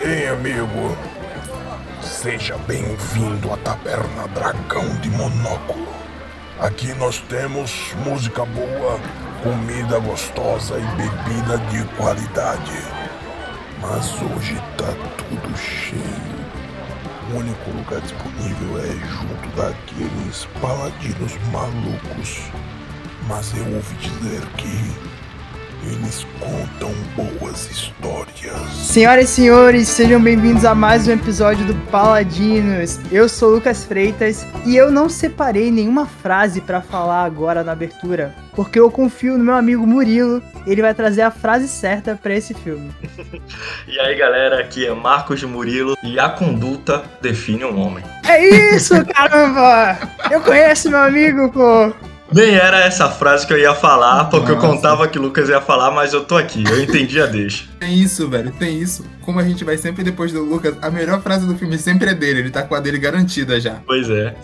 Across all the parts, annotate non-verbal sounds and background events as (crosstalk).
hein, amigo? Seja bem-vindo à Taberna Dragão de Monóculo. Aqui nós temos música boa, comida gostosa e bebida de qualidade. Mas hoje tá tudo cheio. O único lugar disponível é junto daqueles paladinos malucos. Mas eu ouvi dizer que eles contam boas histórias. Senhoras e senhores, sejam bem-vindos a mais um episódio do Paladinos. Eu sou Lucas Freitas e eu não separei nenhuma frase para falar agora na abertura, porque eu confio no meu amigo Murilo. Ele vai trazer a frase certa para esse filme. (laughs) e aí, galera, aqui é Marcos de Murilo e a conduta define um homem. É isso, caramba! Eu conheço meu amigo, pô. Nem era essa frase que eu ia falar, porque Nossa. eu contava que o Lucas ia falar, mas eu tô aqui, eu entendi a deixa. Tem isso, velho, tem isso. Como a gente vai sempre depois do Lucas, a melhor frase do filme sempre é dele, ele tá com a dele garantida já. Pois é.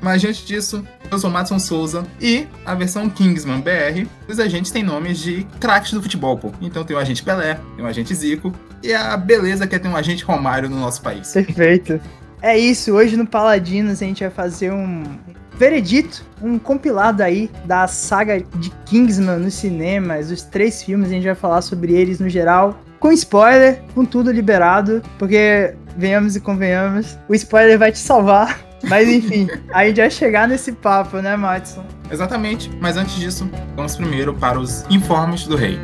Mas antes disso, eu sou Matson Souza e a versão Kingsman BR, os agentes têm nomes de craques do futebol, pô. Então tem o agente Pelé, tem o agente Zico e a beleza que é ter um agente Romário no nosso país. Perfeito. É isso, hoje no Paladinos a gente vai fazer um veredito, um compilado aí da saga de Kingsman nos cinemas, os três filmes, a gente vai falar sobre eles no geral, com spoiler, com tudo liberado, porque venhamos e convenhamos, o spoiler vai te salvar. (laughs) Mas enfim, a gente vai chegar nesse papo, né, Matson? Exatamente, mas antes disso, vamos primeiro para os informes do rei.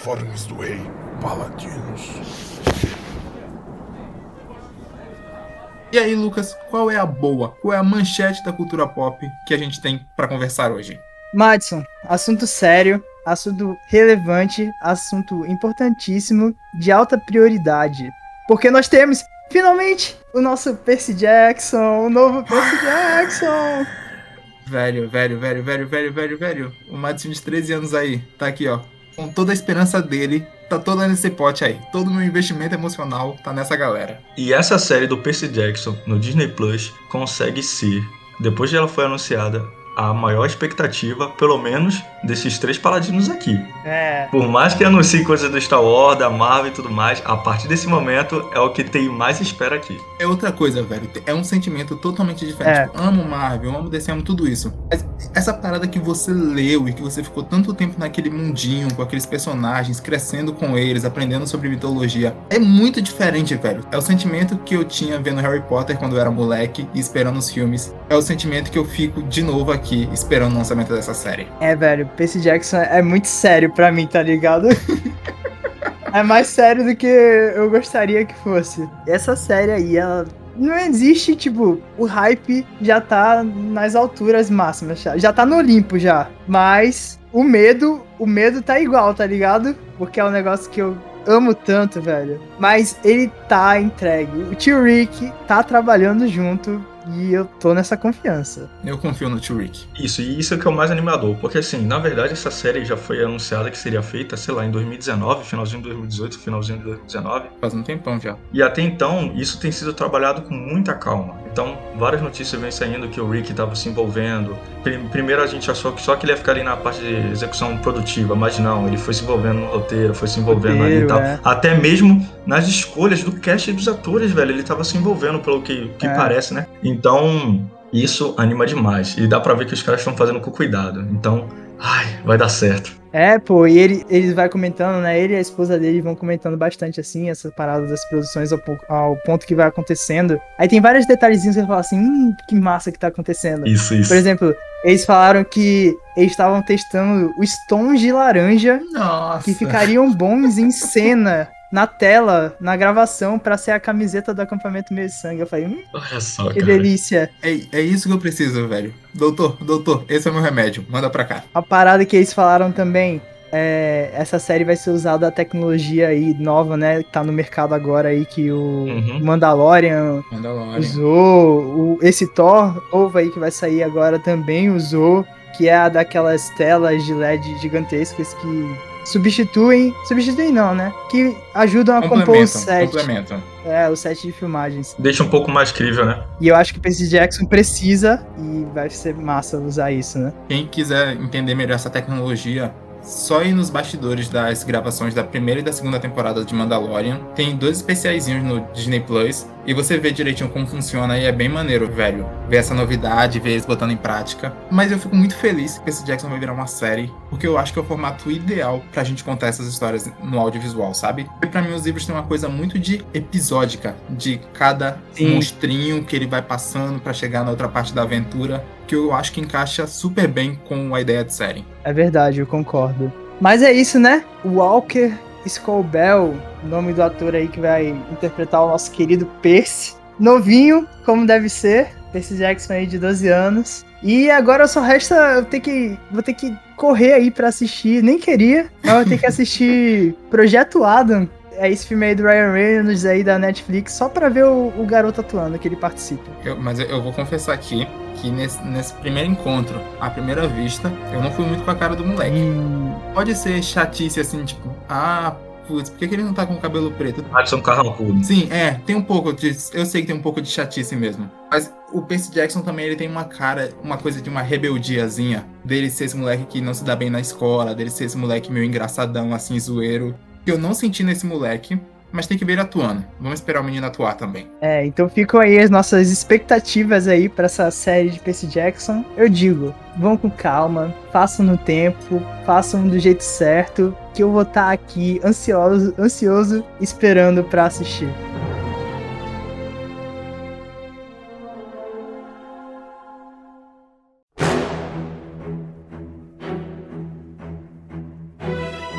Informes do rei Paladinos. E aí, Lucas, qual é a boa, qual é a manchete da cultura pop que a gente tem para conversar hoje? Madison, assunto sério, assunto relevante, assunto importantíssimo, de alta prioridade. Porque nós temos, finalmente, o nosso Percy Jackson, o novo Percy (laughs) Jackson. Velho, velho, velho, velho, velho, velho, velho. O Madison de 13 anos aí, tá aqui, ó com toda a esperança dele, tá toda nesse pote aí. Todo meu investimento emocional tá nessa galera. E essa série do Percy Jackson no Disney Plus consegue ser, depois de ela foi anunciada, a maior expectativa, pelo menos, desses três paladinos aqui. É. Por mais que anuncie coisas do Star Wars, da Marvel e tudo mais, a partir desse momento é o que tem mais espera aqui. É outra coisa, velho. É um sentimento totalmente diferente. É. Tipo, amo Marvel, amo DC, amo tudo isso. Mas essa parada que você leu e que você ficou tanto tempo naquele mundinho, com aqueles personagens, crescendo com eles, aprendendo sobre mitologia, é muito diferente, velho. É o sentimento que eu tinha vendo Harry Potter quando eu era moleque e esperando os filmes. É o sentimento que eu fico de novo aqui aqui esperando o lançamento dessa série. É, velho, Percy Jackson é muito sério pra mim, tá ligado? (laughs) é mais sério do que eu gostaria que fosse. Essa série aí, ela não existe, tipo, o hype já tá nas alturas máximas, já, já tá no Olimpo já. Mas o medo, o medo tá igual, tá ligado? Porque é um negócio que eu amo tanto, velho. Mas ele tá entregue. O tio Rick tá trabalhando junto e eu tô nessa confiança. Eu confio no Tio Rick. Isso, e isso é que é o mais animador. Porque assim, na verdade, essa série já foi anunciada que seria feita, sei lá, em 2019, finalzinho de 2018, finalzinho de 2019. Faz um tempão já. E até então, isso tem sido trabalhado com muita calma. Então, várias notícias vêm saindo que o Rick estava se envolvendo. Primeiro a gente achou que só que ele ia ficar ali na parte de execução produtiva, mas não, ele foi se envolvendo no roteiro, foi se envolvendo roteiro, ali e tal. É. Até mesmo nas escolhas do cast dos atores, velho, ele estava se envolvendo pelo que, que é. parece, né? Então, isso anima demais. E dá pra ver que os caras estão fazendo com cuidado. Então, ai, vai dar certo. É, pô, e ele, eles vai comentando, né? Ele e a esposa dele vão comentando bastante, assim, essa parada das produções ao, ao ponto que vai acontecendo. Aí tem vários detalhezinhos que você fala assim, hum, que massa que tá acontecendo. Isso, isso. Por exemplo, eles falaram que eles estavam testando os tons de laranja Nossa. que ficariam bons em cena na tela, na gravação, para ser a camiseta do acampamento meio de sangue. Eu falei, hum, Olha só, que cara. delícia. É, é isso que eu preciso, velho. Doutor, doutor, esse é o meu remédio. Manda pra cá. A parada que eles falaram também é, essa série vai ser usada a tecnologia aí nova, né? Que tá no mercado agora aí, que o Uhum. Mandalorian Mandalorian. usou, o, esse Thor novo aí que vai sair agora também usou, que é a daquelas telas de LED gigantescas que substituem, substituem não, né? Que ajudam a compor o set, complementam. é, o set de filmagens. Deixa um pouco mais crível, né? E eu acho que o Percy Jackson precisa e vai ser massa usar isso, né? Quem quiser entender melhor essa tecnologia, só ir nos bastidores das gravações da primeira e da segunda temporada de Mandalorian. Tem dois especiaizinhos no Disney Plus. E você vê direitinho como funciona e é bem maneiro, velho. Ver essa novidade, ver eles botando em prática. Mas eu fico muito feliz que esse Jackson vai virar uma série, porque eu acho que é o formato ideal pra gente contar essas histórias no audiovisual, sabe? E pra mim os livros têm uma coisa muito de episódica, de cada Sim. monstrinho que ele vai passando pra chegar na outra parte da aventura, que eu acho que encaixa super bem com a ideia de série. É verdade, eu concordo. Mas é isso, né? Walker Scobell, nome do ator aí que vai interpretar o nosso querido Percy. Novinho, como deve ser. Percy Jackson aí de 12 anos. E agora só resta eu ter que. Vou ter que correr aí pra assistir. Nem queria, mas vou ter que assistir (laughs) Projeto Adam. É esse filme aí do Ryan Reynolds aí da Netflix, só pra ver o, o garoto atuando que ele participa. Eu- mas eu, eu vou confessar aqui que nesse, nesse primeiro encontro, à primeira vista, eu não fui muito com a cara do moleque. E Pode ser chatice assim, tipo, ah, putz, por que, que ele não tá com o cabelo preto? Madison Carrancudo. Sim, é, tem um pouco de. Eu sei que tem um pouco de chatice mesmo. Mas o Percy Jackson também ele tem uma cara, uma coisa de uma rebeldiazinha. Dele ser esse moleque que não se dá bem na escola, dele ser esse moleque meio engraçadão, assim, zoeiro. Que eu não senti nesse moleque, mas tem que ver ele atuando. Vamos esperar o menino atuar também. É, então ficam aí as nossas expectativas aí pra essa série de Percy Jackson. Eu digo, vão com calma, façam no tempo, façam do jeito certo, que eu vou estar aqui ansioso, ansioso esperando pra assistir.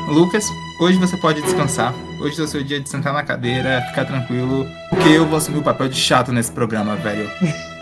Lucas, hoje você pode descansar. Hoje é o seu dia de sentar na cadeira, ficar tranquilo. Porque eu vou assumir o papel de chato nesse programa, velho. (laughs)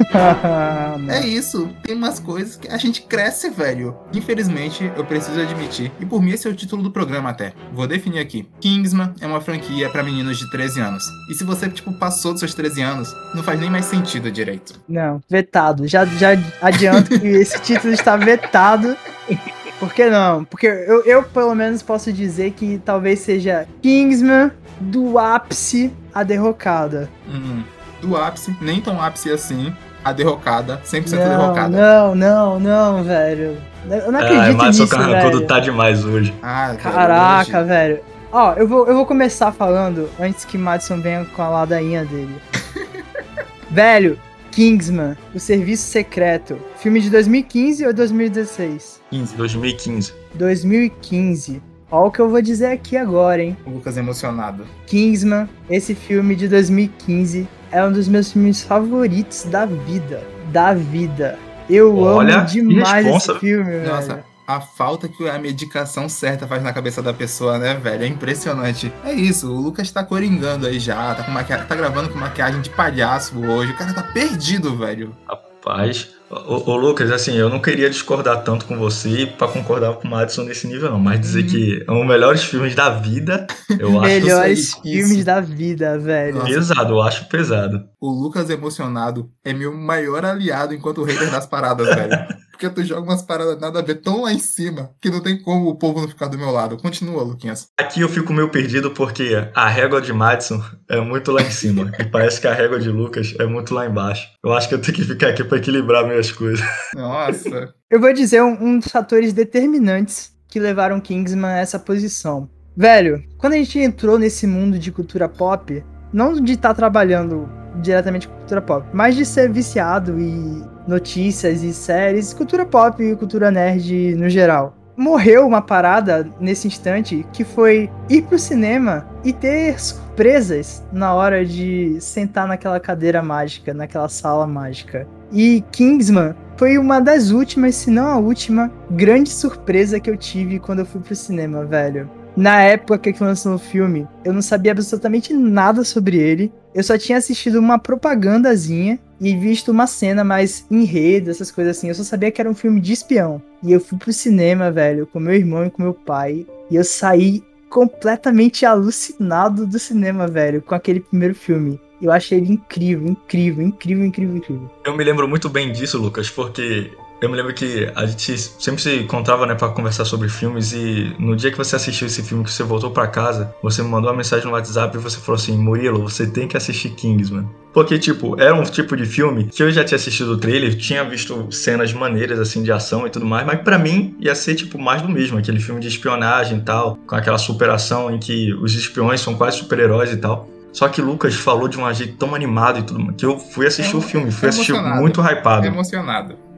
É isso, tem umas coisas que a gente cresce, velho. Infelizmente, eu preciso admitir. E por mim, esse é o título do programa até. Vou definir aqui. Kingsman é uma franquia pra meninos de 13 anos. E se você, tipo, passou dos seus 13 anos, não faz nem mais sentido direito. Não, vetado. Já, já adianto que esse título está vetado. (laughs) Por que não? Porque eu, eu, pelo menos, posso dizer que talvez seja Kingsman do ápice à derrocada. Hum, do ápice, nem tão ápice assim. A derrocada, 100% Não, derrocada. não, não, não, velho. Eu não Ah, acredito Madison nisso, Carrancudo velho. tá demais hoje. Ah, Caraca, hoje- velho. Ó, eu vou, eu vou começar falando antes que Madison venha com a ladainha dele. (laughs) velho, Kingsman, o Serviço Secreto. Filme de 2015 ou 2016? 15, 2015. 2015. Ó o que eu vou dizer aqui agora, hein? O Lucas emocionado. Kingsman, esse filme de 2015, é um dos meus filmes favoritos da vida. Da vida. Eu Olha, amo demais esse filme, Nossa, velho. A falta que a medicação certa faz na cabeça da pessoa, né, velho? É impressionante. É isso, o Lucas tá coringando aí já, tá, com maquia... tá gravando com maquiagem de palhaço hoje. O cara tá perdido, velho. Rapaz. Ô, ô, Lucas, assim, eu não queria discordar tanto com você pra concordar com o Madison nesse nível, não. Mas dizer Hum. que é um melhores filmes da vida, eu acho Melhores filmes isso. da vida, velho. Nossa. pesado, eu acho pesado. O Lucas emocionado é meu maior aliado enquanto hater das paradas, velho. (laughs) Porque tu joga umas paradas nada a ver tão lá em cima que não tem como o povo não ficar do meu lado. Continua, Luquinhas. Aqui eu fico meio perdido porque a régua de Madison é muito lá em cima. e parece que a régua de Lucas é muito lá embaixo. Eu acho que eu tenho que ficar aqui pra equilibrar minhas coisas. (laughs) Nossa. Eu vou dizer um, um dos fatores determinantes que levaram Kingsman a essa posição. Velho, quando a gente entrou nesse mundo de cultura pop, não de estar trabalhando diretamente com cultura pop, mas de ser viciado e notícias e séries, cultura pop e cultura nerd no geral. Morreu uma parada nesse instante que foi ir pro cinema e ter surpresas na hora de sentar naquela cadeira mágica, naquela sala mágica. E Kingsman foi uma das últimas, se não a última, grande surpresa que eu tive quando eu fui pro cinema, velho. Na época que lançou o filme, eu não sabia absolutamente nada sobre ele. Eu só tinha assistido uma propagandazinha e visto uma cena mais enredo, essas coisas assim. Eu só sabia que era um filme de espião. E eu fui pro cinema, velho, com meu irmão e com meu pai. E eu saí completamente alucinado do cinema, velho, com aquele primeiro filme. Eu achei ele incrível, incrível, incrível, incrível, incrível. Eu me lembro muito bem disso, Lucas, porque eu me lembro que a gente sempre se encontrava, né, para conversar sobre filmes e no dia que você assistiu esse filme, que você voltou para casa, você me mandou uma mensagem no WhatsApp e você falou assim: Murilo, você tem que assistir Kingsman. Porque, tipo, era um tipo de filme que eu já tinha assistido o trailer, tinha visto cenas maneiras, assim, de ação e tudo mais, mas para mim ia ser, tipo, mais do mesmo. Aquele filme de espionagem e tal, com aquela superação em que os espiões são quase super-heróis e tal. Só que Lucas falou de um jeito tão animado e tudo, que eu fui assistir é, o filme, fui assistir muito hypado. Emocionado.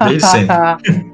(laughs) Desde sempre.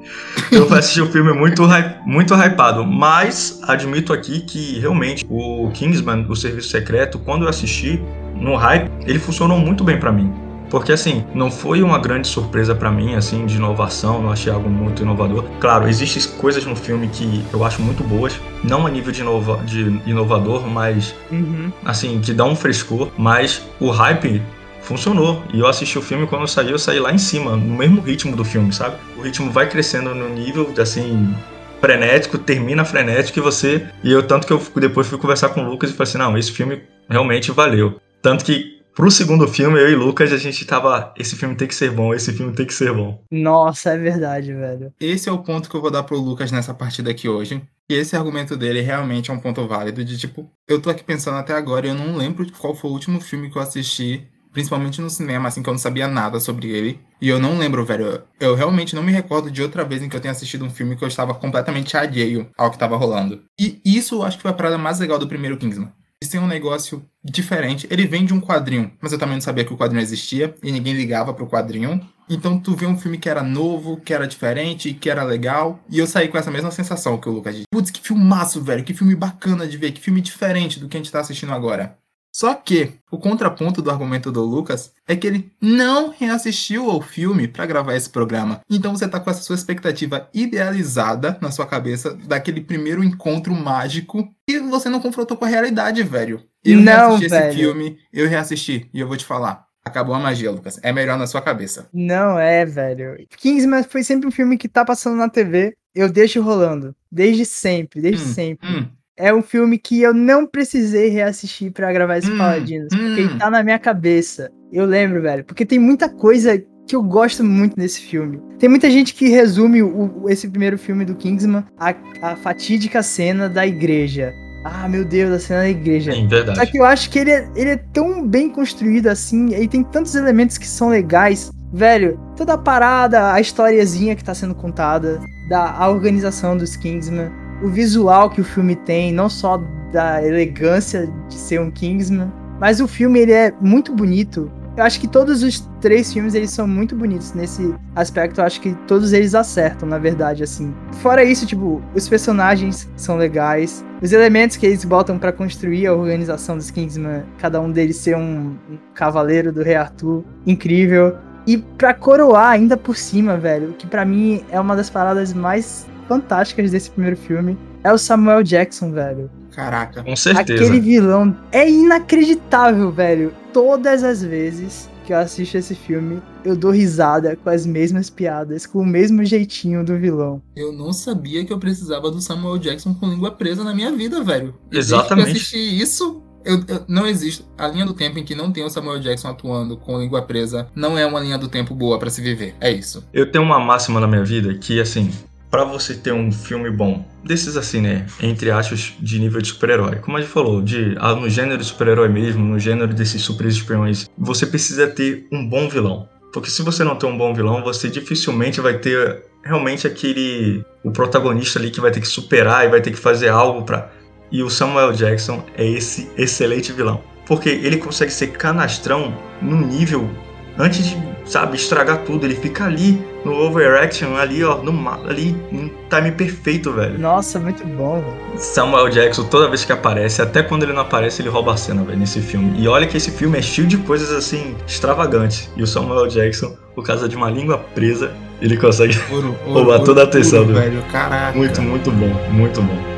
eu fui assistir o filme muito, muito hypado, mas admito aqui que realmente o Kingsman, o Serviço Secreto, quando eu assisti no hype, ele funcionou muito bem para mim. Porque assim, não foi uma grande surpresa para mim, assim, de inovação, não achei algo muito inovador. Claro, existem coisas no filme que eu acho muito boas, não a nível de, inova de inovador, mas uhum. assim, que dá um frescor, mas o hype funcionou. E eu assisti o filme quando eu saí, eu saí lá em cima, no mesmo ritmo do filme, sabe? O ritmo vai crescendo no nível, assim, frenético, termina frenético e você. E eu, tanto que eu depois fui conversar com o Lucas e falei assim: não, esse filme realmente valeu. Tanto que pro segundo filme, eu e Lucas, a gente tava. Esse filme tem que ser bom, esse filme tem que ser bom. Nossa, é verdade, velho. Esse é o ponto que eu vou dar pro Lucas nessa partida aqui hoje. E esse argumento dele realmente é um ponto válido de tipo, eu tô aqui pensando até agora e eu não lembro qual foi o último filme que eu assisti principalmente no cinema, assim, que eu não sabia nada sobre ele. E eu não lembro, velho. Eu realmente não me recordo de outra vez em que eu tenha assistido um filme que eu estava completamente alheio ao que estava rolando. E isso acho que foi a parada mais legal do primeiro Kingsman. Isso é um negócio diferente. Ele vem de um quadrinho, mas eu também não sabia que o quadrinho existia e ninguém ligava pro quadrinho. Então tu vê um filme que era novo, que era diferente, que era legal. E eu saí com essa mesma sensação que o Lucas disse. Putz, que filmaço, velho. Que filme bacana de ver. Que filme diferente do que a gente tá assistindo agora. Só que o contraponto do argumento do Lucas é que ele não reassistiu ao filme para gravar esse programa. Então você tá com essa sua expectativa idealizada na sua cabeça daquele primeiro encontro mágico e você não confrontou com a realidade, velho. Eu não, reassisti velho. esse filme, eu reassisti e eu vou te falar. Acabou a magia, Lucas. É melhor na sua cabeça. Não é, velho. Kingsman foi sempre um filme que tá passando na TV. Eu deixo rolando. Desde sempre, desde hum, sempre. Hum é um filme que eu não precisei reassistir para gravar esse hum, Paladinos, hum. porque ele tá na minha cabeça. Eu lembro, velho, porque tem muita coisa que eu gosto muito desse filme. Tem muita gente que resume o, esse primeiro filme do Kingsman a, a fatídica cena da igreja. Ah, meu Deus, a cena da igreja. Sim, verdade. Só que eu acho que ele é, ele é tão bem construído assim, e tem tantos elementos que são legais. Velho, toda a parada, a historiazinha que tá sendo contada, da a organização dos Kingsman, o visual que o filme tem, não só da elegância de ser um Kingsman, mas o filme ele é muito bonito. Eu acho que todos os três filmes eles são muito bonitos nesse aspecto. Eu acho que todos eles acertam, na verdade, assim. Fora isso, tipo, os personagens são legais, os elementos que eles botam para construir a organização dos Kingsman, cada um deles ser um, cavaleiro do Rei Arthur, incrível. E para coroar ainda por cima, velho, que para mim é uma das paradas mais fantásticas desse primeiro filme é o Samuel Jackson, velho. Caraca. Com certeza. Aquele vilão é inacreditável, velho. Todas as vezes que eu assisto esse filme, eu dou risada com as mesmas piadas, com o mesmo jeitinho do vilão. Eu não sabia que eu precisava do Samuel Jackson com língua presa na minha vida, velho. Exatamente. Eu assisti isso, eu, eu, não existe. A linha do tempo em que não tem o Samuel Jackson atuando com língua presa não é uma linha do tempo boa para se viver. É isso. Eu tenho uma máxima na minha vida que, assim, para você ter um filme bom, desses assim, né, entre aspas, de nível de super-herói, como a gente falou, de, ah, no gênero de super-herói mesmo, no gênero desses super espiões, você precisa ter um bom vilão. Porque se você não tem um bom vilão, você dificilmente vai ter realmente aquele o protagonista ali que vai ter que superar e vai ter que fazer algo para e o Samuel Jackson é esse excelente vilão, porque ele consegue ser canastrão num nível antes de, sabe, estragar tudo. Ele fica ali no overaction, ali, ó, no, ali, um time perfeito, velho. Nossa, muito bom, velho. Samuel Jackson, toda vez que aparece, até quando ele não aparece, ele rouba a cena, velho, nesse filme. E olha que esse filme é cheio de coisas, assim, extravagantes. E o Samuel Jackson, por causa de uma língua presa, ele consegue ouro, ouro, (laughs) roubar toda a atenção, ouro, velho. Caraca. Muito, muito bom, muito bom.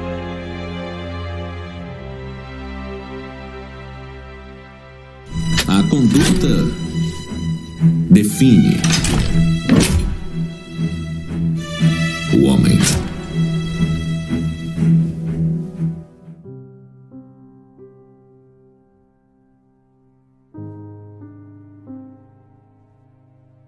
A conduta o homem.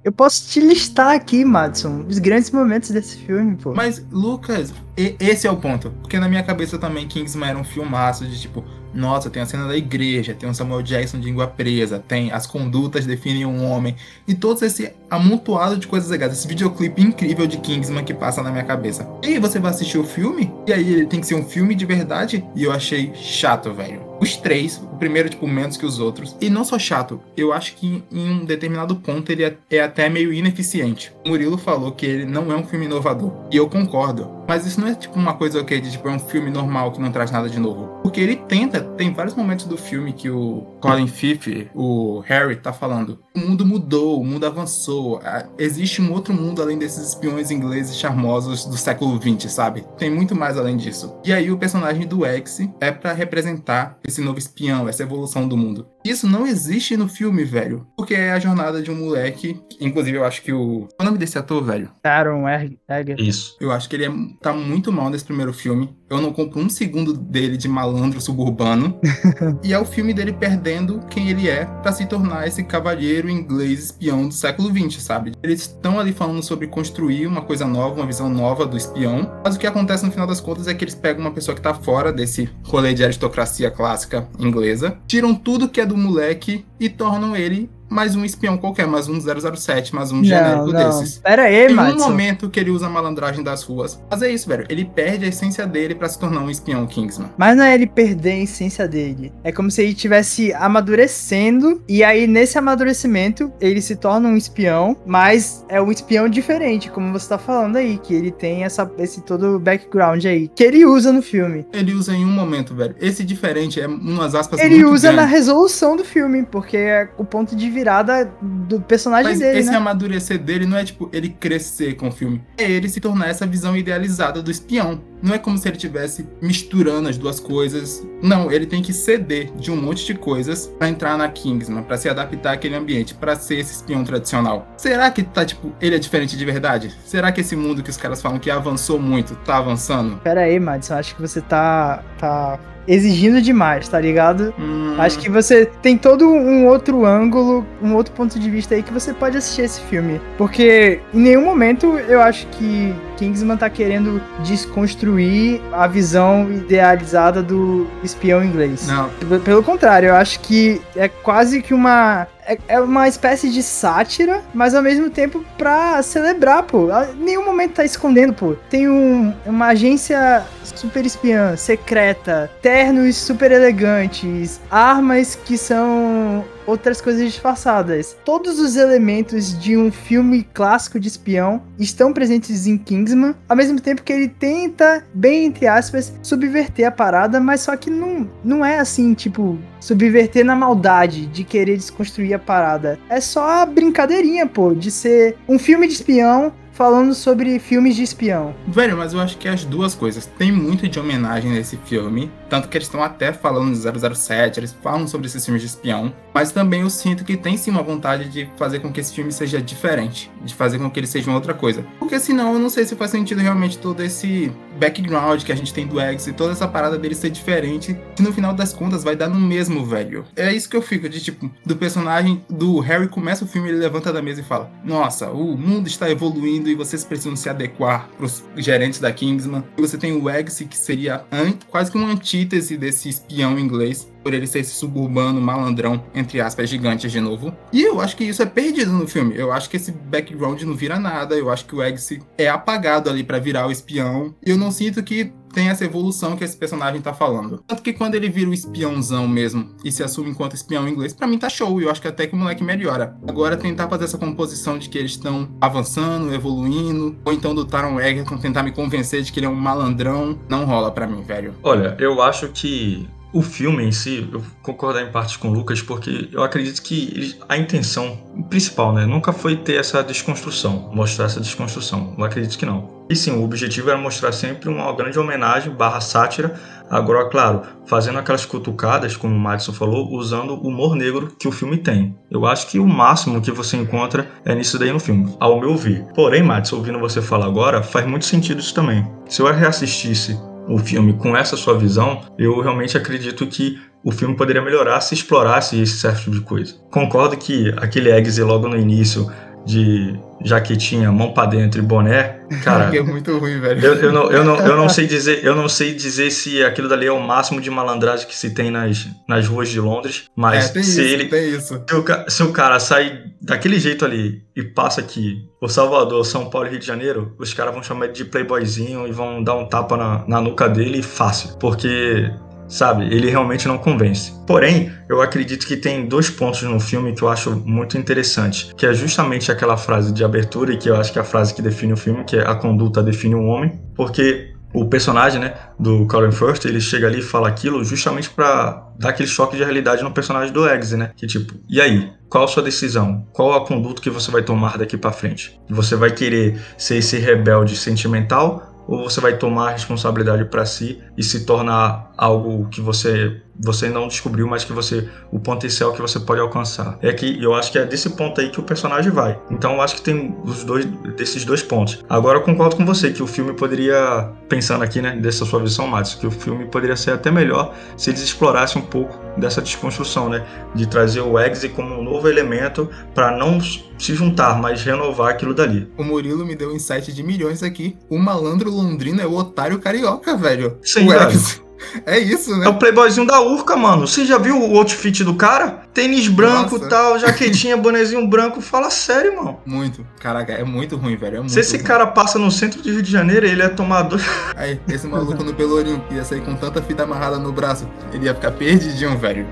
Eu posso te listar aqui, Madison, os grandes momentos desse filme, pô. Mas, Lucas, esse é o ponto. Porque na minha cabeça também Kingsman era um filmaço de tipo, nossa, tem a cena da igreja, tem o Samuel Jackson de língua presa, tem as condutas definem um homem, e todo esse amontoado de coisas legais, esse videoclipe incrível de Kingsman que passa na minha cabeça. E aí você vai assistir o filme, e aí ele tem que ser um filme de verdade, e eu achei chato, velho. Os três, o primeiro, tipo, menos que os outros. E não só chato, eu acho que em um determinado ponto ele é, é até meio ineficiente. O Murilo falou que ele não é um filme inovador. E eu concordo. Mas isso não é tipo uma coisa ok, de tipo, é um filme normal que não traz nada de novo. Porque ele tenta, tem vários momentos do filme que o Colin Firth, o Harry, tá falando. O mundo mudou, o mundo avançou. Existe um outro mundo além desses espiões ingleses charmosos do século XX, sabe? Tem muito mais além disso. E aí o personagem do X é para representar esse novo espião, essa evolução do mundo. Isso não existe no filme, velho. Porque é a jornada de um moleque. Inclusive, eu acho que o. Qual é o nome desse ator, velho? Aaron Egger. Isso. Eu acho que ele é... tá muito mal nesse primeiro filme. Eu não compro um segundo dele de malandro suburbano. (laughs) e é o filme dele perdendo quem ele é para se tornar esse cavalheiro inglês espião do século XX, sabe? Eles estão ali falando sobre construir uma coisa nova, uma visão nova do espião. Mas o que acontece no final das contas é que eles pegam uma pessoa que tá fora desse rolê de aristocracia clássica inglesa, tiram tudo que é do moleque e tornam ele mais um espião qualquer, mais um 007, mais um não, genérico não. desses. Pera aí, Tem Madison. um momento que ele usa a malandragem das ruas. Mas é isso, velho. Ele perde a essência dele para se tornar um espião Kingsman. Mas não é ele perder a essência dele. É como se ele estivesse amadurecendo e aí nesse amadurecimento ele se torna um espião, mas é um espião diferente, como você tá falando aí, que ele tem essa, esse todo background aí, que ele usa no filme. Ele usa em um momento, velho. Esse diferente é umas aspas Ele usa na resolução do filme, porque é o ponto de virada do personagem Mas dele. Esse né? amadurecer dele não é tipo ele crescer com o filme. É ele se tornar essa visão idealizada do espião. Não é como se ele tivesse misturando as duas coisas. Não, ele tem que ceder de um monte de coisas para entrar na Kingsman, para se adaptar àquele ambiente, para ser esse espião tradicional. Será que tá tipo, ele é diferente de verdade? Será que esse mundo que os caras falam que avançou muito, tá avançando? Pera aí, Madison, acho que você tá tá exigindo demais, tá ligado? Hum. Acho que você tem todo um outro ângulo, um outro ponto de vista aí que você pode assistir esse filme. Porque em nenhum momento eu acho que Kingsman tá querendo desconstruir a visão idealizada do espião inglês. Não. Pelo contrário, eu acho que é quase que uma é, é uma espécie de sátira, mas ao mesmo tempo pra celebrar, pô. Nenhum momento tá escondendo, pô. Tem um, uma agência super espiã, secreta, ternos super elegantes, armas que são outras coisas disfarçadas. Todos os elementos de um filme clássico de espião estão presentes em Kingsman, ao mesmo tempo que ele tenta, bem entre aspas, subverter a parada, mas só que não, não é assim, tipo, subverter na maldade de querer desconstruir a parada. É só a brincadeirinha, pô, de ser um filme de espião falando sobre filmes de espião. Velho, mas eu acho que as duas coisas. Tem muito de homenagem nesse filme. Tanto que eles estão até falando de 007, eles falam sobre esses filmes de espião. Mas também eu sinto que tem sim uma vontade de fazer com que esse filme seja diferente. De fazer com que ele seja outra coisa. Porque senão eu não sei se faz sentido realmente todo esse background que a gente tem do X e toda essa parada dele ser diferente. Que no final das contas vai dar no mesmo, velho. É isso que eu fico, de tipo, do personagem do Harry começa o filme, ele levanta da mesa e fala: Nossa, o mundo está evoluindo e vocês precisam se adequar para os gerentes da Kingsman. Você tem o Eggsy, que seria quase que uma antítese desse espião inglês, por ele ser esse suburbano malandrão, entre aspas, gigantes de novo. E eu acho que isso é perdido no filme. Eu acho que esse background não vira nada. Eu acho que o Eggsy é apagado ali para virar o espião. Eu não sinto que tem essa evolução que esse personagem tá falando. Tanto que quando ele vira o espiãozão mesmo e se assume enquanto espião inglês, para mim tá show. E eu acho que até que o moleque melhora. Agora tentar fazer essa composição de que eles estão avançando, evoluindo, ou então do Taron Egerton tentar me convencer de que ele é um malandrão, não rola para mim, velho. Olha, eu acho que o filme em si, eu concordo em parte com o Lucas, porque eu acredito que a intenção principal, né, nunca foi ter essa desconstrução, mostrar essa desconstrução. Eu acredito que não. E sim, o objetivo era mostrar sempre uma grande homenagem barra sátira, agora, claro, fazendo aquelas cutucadas, como o Madison falou, usando o humor negro que o filme tem. Eu acho que o máximo que você encontra é nisso daí no filme, ao meu ver. Porém, Madison, ouvindo você falar agora, faz muito sentido isso também. Se eu reassistisse o filme com essa sua visão, eu realmente acredito que o filme poderia melhorar se explorasse esse certo tipo de coisa. Concordo que aquele Eggsy logo no início de jaquetinha, mão pra dentro e boné, cara. (laughs) é muito ruim, velho. Eu, eu, não, eu, não, eu não sei dizer, eu não sei dizer se aquilo dali é o máximo de malandragem que se tem nas, nas ruas de Londres, mas é, tem se isso, ele tem isso. se o, se o cara sai daquele jeito ali e passa aqui o Salvador, São Paulo e Rio de Janeiro, os caras vão chamar ele de playboyzinho e vão dar um tapa na, na nuca dele fácil, porque sabe, ele realmente não convence. Porém, eu acredito que tem dois pontos no filme que eu acho muito interessante, que é justamente aquela frase de abertura e que eu acho que é a frase que define o filme, que é a conduta define o homem, porque o personagem, né, do Colin Firth, ele chega ali e fala aquilo justamente pra dar aquele choque de realidade no personagem do Eggsy, né? Que tipo, e aí? Qual a sua decisão? Qual a conduta que você vai tomar daqui pra frente? Você vai querer ser esse rebelde sentimental ou você vai tomar a responsabilidade pra si e se tornar algo que você você não descobriu, mas que você o potencial que você pode alcançar. É que eu acho que é desse ponto aí que o personagem vai. Então eu acho que tem os dois desses dois pontos. Agora eu concordo com você que o filme poderia pensando aqui, né, dessa sua visão, Matos, que o filme poderia ser até melhor se eles explorassem um pouco dessa desconstrução, né, de trazer o Eggsy como um novo elemento para não se juntar, mas renovar aquilo dali. O Murilo me deu um insight de milhões aqui. O malandro londrino é o otário carioca, velho. Sim, o velho. É isso, É né? o playboyzinho da Urca, mano. Você já viu o outfit do cara? Tênis branco Nossa. tal, (laughs) jaquetinha, bonezinho branco. Fala sério, mano. Muito. Caraca, é muito ruim, velho. É muito Se esse ruim. cara passa no centro de Rio de Janeiro, ele ia tomar dois. (laughs) Aí, esse maluco no Pelourinho ia sair com tanta fita amarrada no braço, ele ia ficar perdidinho, velho.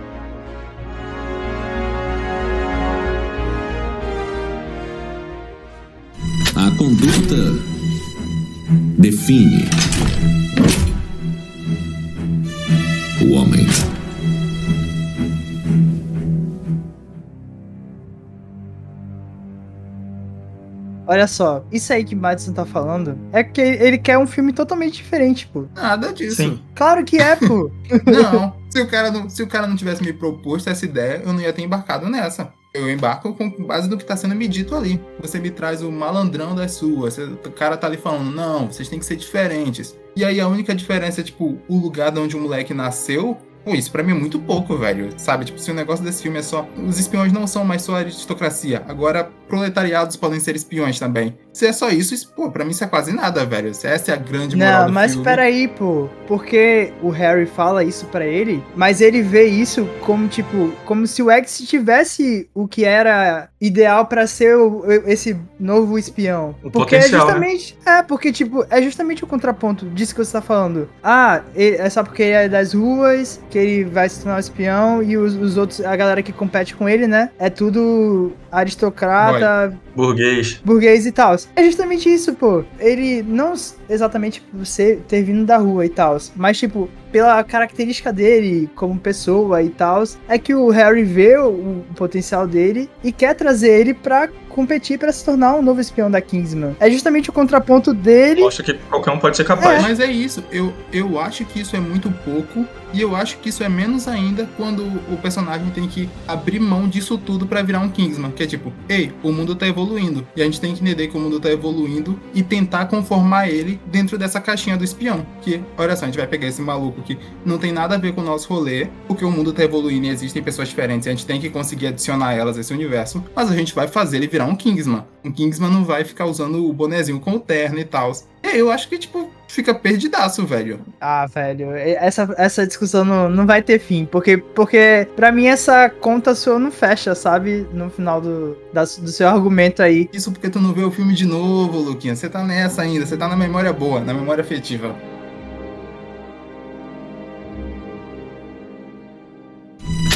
A conduta define homem. Olha só, isso aí que Madison tá falando é que ele quer um filme totalmente diferente, pô. Nada disso. Sim. Claro que é, pô. (laughs) Não, (laughs) se o, cara não, se o cara não tivesse me proposto essa ideia, eu não ia ter embarcado nessa. Eu embarco com base no que tá sendo me dito ali. Você me traz o malandrão das suas. o cara tá ali falando, não, vocês têm que ser diferentes. E aí a única diferença é, tipo, o lugar de onde o moleque nasceu. Pô, isso pra mim é muito pouco, velho. Sabe? Tipo, se o negócio desse filme é só. Os espiões não são mais só aristocracia. Agora, proletariados podem ser espiões também. Se é só isso, isso pô, pra mim isso é quase nada, velho. Se essa é a grande moral Não, do mas filme. peraí, pô. Porque o Harry fala isso pra ele, mas ele vê isso como, tipo, como se o X tivesse o que era ideal pra ser o- esse novo espião. O porque é né? justamente. É, porque, tipo, é justamente o contraponto disso que você tá falando. Ah, ele- é só porque ele é das ruas, que ele vai se tornar um espião, e os, os outros, a galera que compete com ele, né? É tudo aristocrata, Burguês. burguês e tal. É justamente isso, pô. Ele não exatamente por ser ter vindo da rua e tal, mas tipo, pela característica dele como pessoa e tal, é que o Harry vê o, o potencial dele e quer trazer ele pra competir pra se tornar um novo espião da Kingsman. É justamente o contraponto dele. Mostra que qualquer um pode ser capaz. Mas é isso, eu, eu acho que isso é muito pouco, e eu acho que isso é menos ainda quando o personagem tem que abrir mão disso tudo pra virar um Kingsman, que é tipo, ei, o mundo tá evoluindo, e a gente tem que entender que o mundo tá evoluindo e tentar conformar ele dentro dessa caixinha do espião, que, olha só, a gente vai pegar esse maluco que não tem nada a ver com o nosso rolê, porque o mundo tá evoluindo e existem pessoas diferentes, e a gente tem que conseguir adicionar elas a esse universo, mas a gente vai fazer ele virar um Kingsman. Um Kingsman não vai ficar usando o bonezinho com o terno e tal. E aí eu acho que, tipo, fica perdidaço, velho. Ah, velho, essa, essa discussão não, não vai ter fim, porque, porque pra mim essa conta sua não fecha, sabe? No final do, da- do seu argumento aí. Isso porque tu não vê o filme de novo, Luquinha. Você tá nessa ainda, você tá na memória boa, na memória afetiva.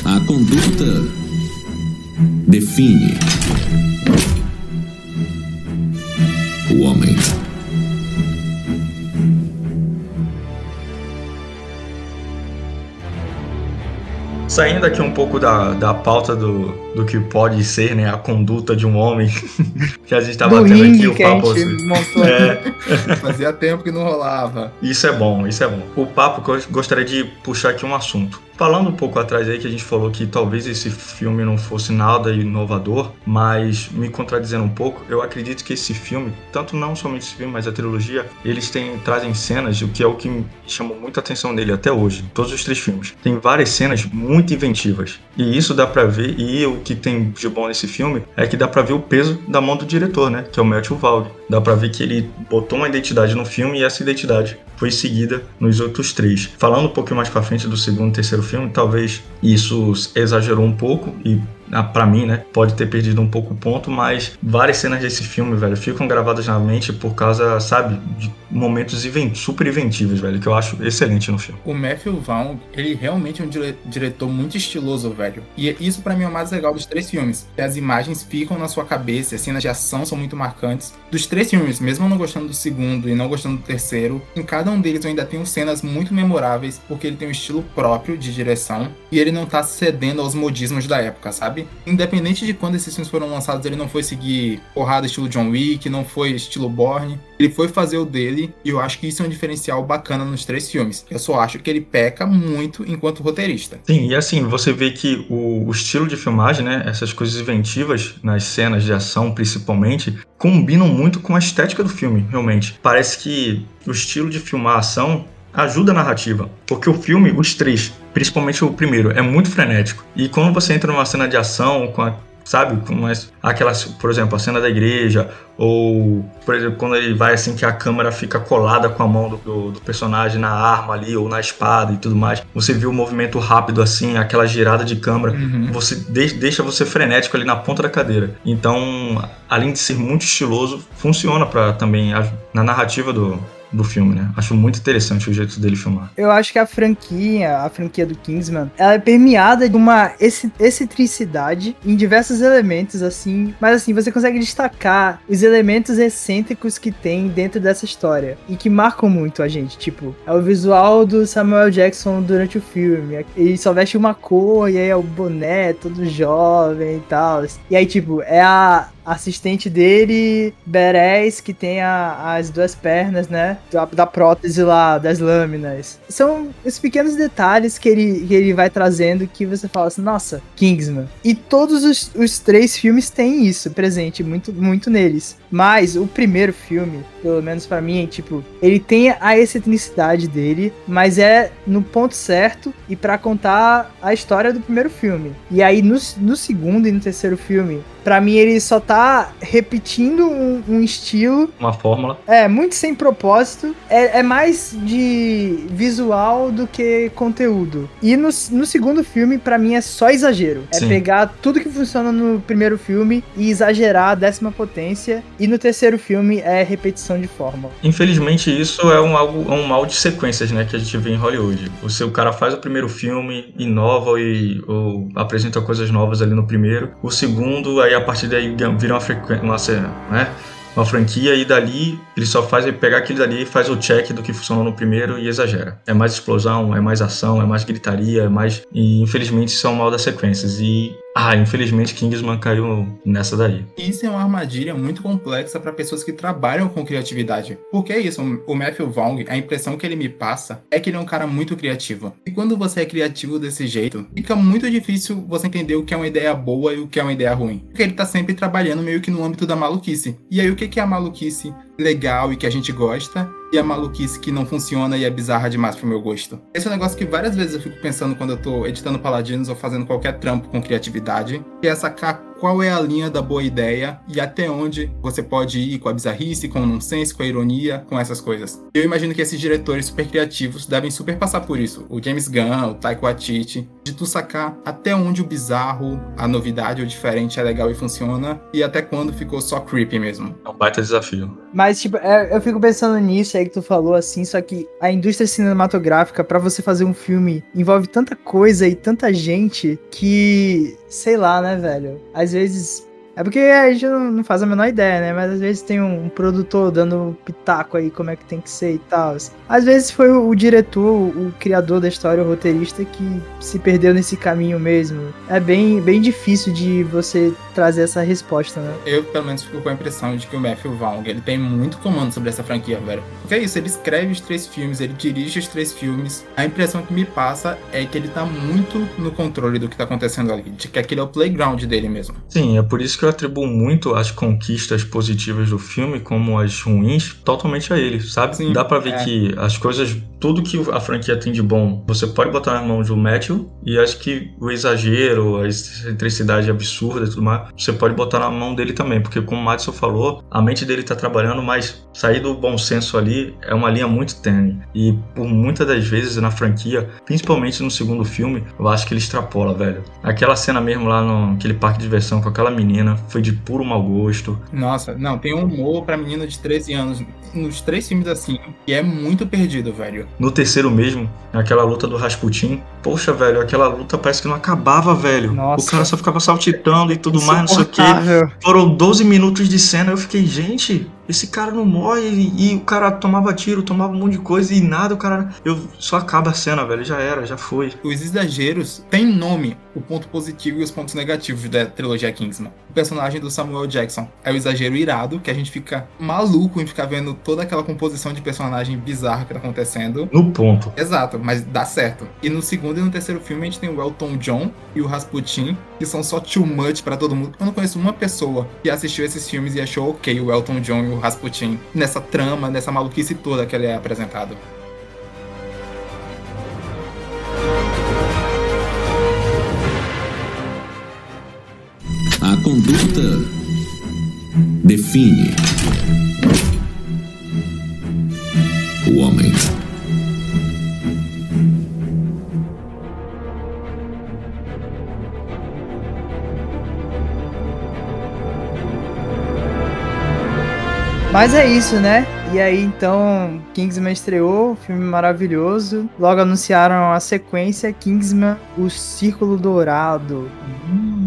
A conduta define o homem. Saindo aqui um pouco da, da pauta do, do que pode ser, né? A conduta de um homem. (laughs) que a gente tá do batendo aqui o que a papo. gente assim. É, (laughs) Fazia tempo que não rolava. isso é bom, isso é bom. O papo que eu gostaria de puxar aqui um assunto. Falando um pouco atrás aí que a gente falou que talvez esse filme não fosse nada inovador, mas me contradizendo um pouco, eu acredito que esse filme, tanto não somente esse filme, mas a trilogia, eles têm, trazem cenas, o que é o que me chamou muita atenção nele até hoje, todos os três filmes. Tem várias cenas muito inventivas. E isso dá pra ver, e o que tem de bom nesse filme é que dá pra ver o peso da mão do diretor, né? Que é o Matthew Vaughn. Dá pra ver que ele botou uma identidade no filme e essa identidade foi seguida nos outros três. Falando um pouquinho mais pra frente do segundo e terceiro filme, talvez isso exagerou um pouco e para mim, né, pode ter perdido um pouco o ponto, mas várias cenas desse filme, velho, ficam gravadas na mente por causa, sabe, de momentos super inventivos, velho, que eu acho excelente no filme. O Matthew Vaughn, ele realmente é um dire diretor muito estiloso, velho. E isso para mim é o mais legal dos três filmes. As imagens ficam na sua cabeça, as cenas de ação são muito marcantes. Dos três filmes, mesmo não gostando do segundo e não gostando do terceiro, em cada um deles eu ainda tenho cenas muito memoráveis, porque ele tem um estilo próprio de direção e ele não tá cedendo aos modismos da época, sabe? Independente de quando esses filmes foram lançados, ele não foi seguir porrada estilo John Wick, não foi estilo Bourne. Ele foi fazer o dele, e eu acho que isso é um diferencial bacana nos três filmes. Eu só acho que ele peca muito enquanto roteirista. Sim, e assim, você vê que o, o estilo de filmagem, né, essas coisas inventivas nas cenas de ação principalmente, combinam muito com a estética do filme, realmente. Parece que o estilo de filmar a ação ajuda a narrativa, porque o filme, os três, principalmente o primeiro, é muito frenético. E quando você entra numa cena de ação com a sabe? Com aquelas, por exemplo, a cena da igreja, ou, por exemplo, quando ele vai assim que a câmera fica colada com a mão do, do, do, personagem na arma ali, ou na espada e tudo mais. Você vê o movimento rápido assim, aquela girada de câmera, uhum. você de, deixa você frenético ali na ponta da cadeira. Então, além de ser muito estiloso, funciona para também na narrativa do, do filme, né? Acho muito interessante o jeito dele filmar. Eu acho que a franquia, a franquia do Kingsman, ela é permeada de uma excentricidade em diversos elementos, assim. Mas assim, você consegue destacar os elementos excêntricos que tem dentro dessa história e que marcam muito a gente. Tipo, é o visual do Samuel Jackson durante o filme. Ele só veste uma cor e aí é o boné todo jovem e tal. E aí, tipo, é a, assistente dele, Beres, que tem a, as duas pernas, né? Da, da, prótese lá, das lâminas. São os pequenos detalhes que ele, que ele vai trazendo que você fala assim, nossa, Kingsman. E todos os, os três filmes têm isso presente, muito, muito neles. Mas o primeiro filme, pelo menos para mim, é, tipo, ele tem a excentricidade dele, mas é no ponto certo e para contar a história do primeiro filme. E aí no, no segundo e no terceiro filme, para mim ele só tá repetindo um, um, estilo. Uma fórmula. É, muito sem propósito. É, é mais de visual do que conteúdo. E no, no segundo filme, para mim, é só exagero. É Sim. pegar tudo que funciona no primeiro filme e exagerar a décima potência e no terceiro filme é repetição de fórmula. Infelizmente, isso é um, algo, é um mal de sequências, né? Que a gente vê em Hollywood. O seu cara faz o primeiro filme, inova e ou apresenta coisas novas ali no primeiro. O segundo, aí a partir daí vira uma frequência, uma, né? uma franquia e dali ele só faz pegar aquilo dali e faz o check do que funcionou no primeiro e exagera. É mais explosão, é mais ação, é mais gritaria, é mais. E infelizmente isso é um mal das sequências. E ah, infelizmente Kingsman caiu nessa daí. Isso é uma armadilha muito complexa para pessoas que trabalham com criatividade. Porque é isso, o Matthew Vaughn, a impressão que ele me passa é que ele é um cara muito criativo. E quando você é criativo desse jeito, fica muito difícil você entender o que é uma ideia boa e o que é uma ideia ruim. Porque ele tá sempre trabalhando meio que no âmbito da maluquice. E aí o que é a maluquice legal e que a gente gosta, e a maluquice que não funciona e é bizarra demais pro meu gosto. Esse é um negócio que várias vezes eu fico pensando quando eu tô editando Paladinos ou fazendo qualquer trampo com criatividade, que é sacar qual é a linha da boa ideia e até onde você pode ir com a bizarrice, com o nonsense, com a ironia, com essas coisas. Eu imagino que esses diretores super criativos devem super passar por isso. O James Gunn, o Taika Waititi, de tu sacar até onde o bizarro, a novidade ou diferente é legal e funciona e até quando ficou só creepy mesmo. É um baita desafio. Mas, tipo, é, eu fico pensando nisso aí que tu falou, assim, só que a indústria cinematográfica, para você fazer um filme, envolve tanta coisa e tanta gente que sei lá, né, velho? Às vezes É porque a gente não, não faz a menor ideia, né? Mas às vezes tem um, um produtor dando pitaco aí como é que tem que ser e tal. Às vezes foi o, o diretor, o, o criador da história, o roteirista que se perdeu nesse caminho mesmo. É bem, bem difícil de você trazer essa resposta, né? Eu, pelo menos, fico com a impressão de que o Matthew Vaughn, ele tem muito comando sobre essa franquia, velho. Porque é isso, ele escreve os três filmes, ele dirige os três filmes. A impressão que me passa é que ele tá muito no controle do que tá acontecendo ali, de que aquele é o playground dele mesmo. Sim, é por isso que eu atribuo muito as conquistas positivas do filme como as ruins totalmente a ele, sabe? Sim, Dá pra ver é. que as coisas, tudo que a franquia tem de bom, você pode botar na mão do Matthew e acho que o exagero, a excentricidade absurda e tudo mais, você pode botar na mão dele também, porque como o Madison falou, a mente dele tá trabalhando, mas sair do bom senso ali é uma linha muito tênue. E por muitas das vezes na franquia, principalmente no segundo filme, eu acho que ele extrapola, velho. Aquela cena mesmo lá no aquele parque de diversão com aquela menina foi de puro mau gosto. Nossa, não, tem um humor pra menina de 13 anos nos três filmes assim, que é muito perdido, velho. No terceiro mesmo, aquela luta do Rasputin, poxa, velho, aquela luta parece que não acabava, velho. Nossa. O cara só ficava saltitando e tudo mais, não sei o quê. Foram 12 minutos de cena, eu fiquei, gente, esse cara não morre e, e o cara tomava tiro, tomava um monte de coisa e nada, o cara. Eu só acaba a cena, velho, já era, já foi. Os exageros têm nome, o ponto positivo e os pontos negativos da trilogia Kingsman. O personagem do Samuel Jackson é o exagero irado, que a gente fica maluco em ficar vendo toda aquela composição de personagem bizarra que tá acontecendo. No ponto. Exato, mas dá certo. E no segundo e no terceiro filme a gente tem o Elton John e o Rasputin, que são só too much pra todo mundo. Eu não conheço uma pessoa que assistiu esses filmes e achou ok o Elton John e o Rasputin nessa trama, nessa maluquice toda que ele é apresentado. A conduta define o homem. Mas é isso, né? E aí então, Kingsman estreou, filme maravilhoso. Logo anunciaram a sequência Kingsman, o Círculo Dourado.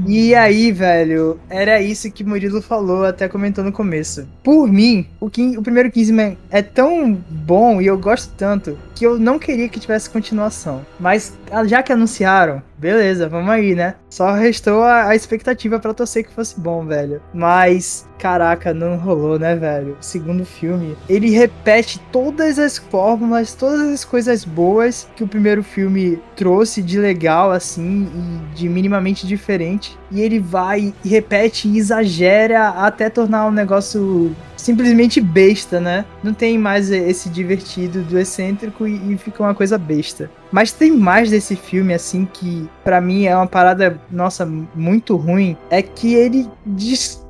E aí, velho, era isso que Murilo falou, até comentou no começo. Por mim, o, King- o primeiro Kingsman é tão bom e eu gosto tanto que eu não queria que tivesse continuação. Mas ah, já que anunciaram, beleza, vamos aí, né? Só restou a, a expectativa pra torcer que fosse bom, velho. Mas, caraca, não rolou, né, velho? O segundo filme, ele repete todas as fórmulas, todas as coisas boas que o primeiro filme trouxe de legal, assim, e de minimamente diferente. E ele vai e repete e exagera até tornar um negócio simplesmente besta, né? Não tem mais esse divertido do excêntrico e, e fica uma coisa besta. Mas tem mais desse filme, assim, que pra mim é uma parada, nossa, muito ruim. É que ele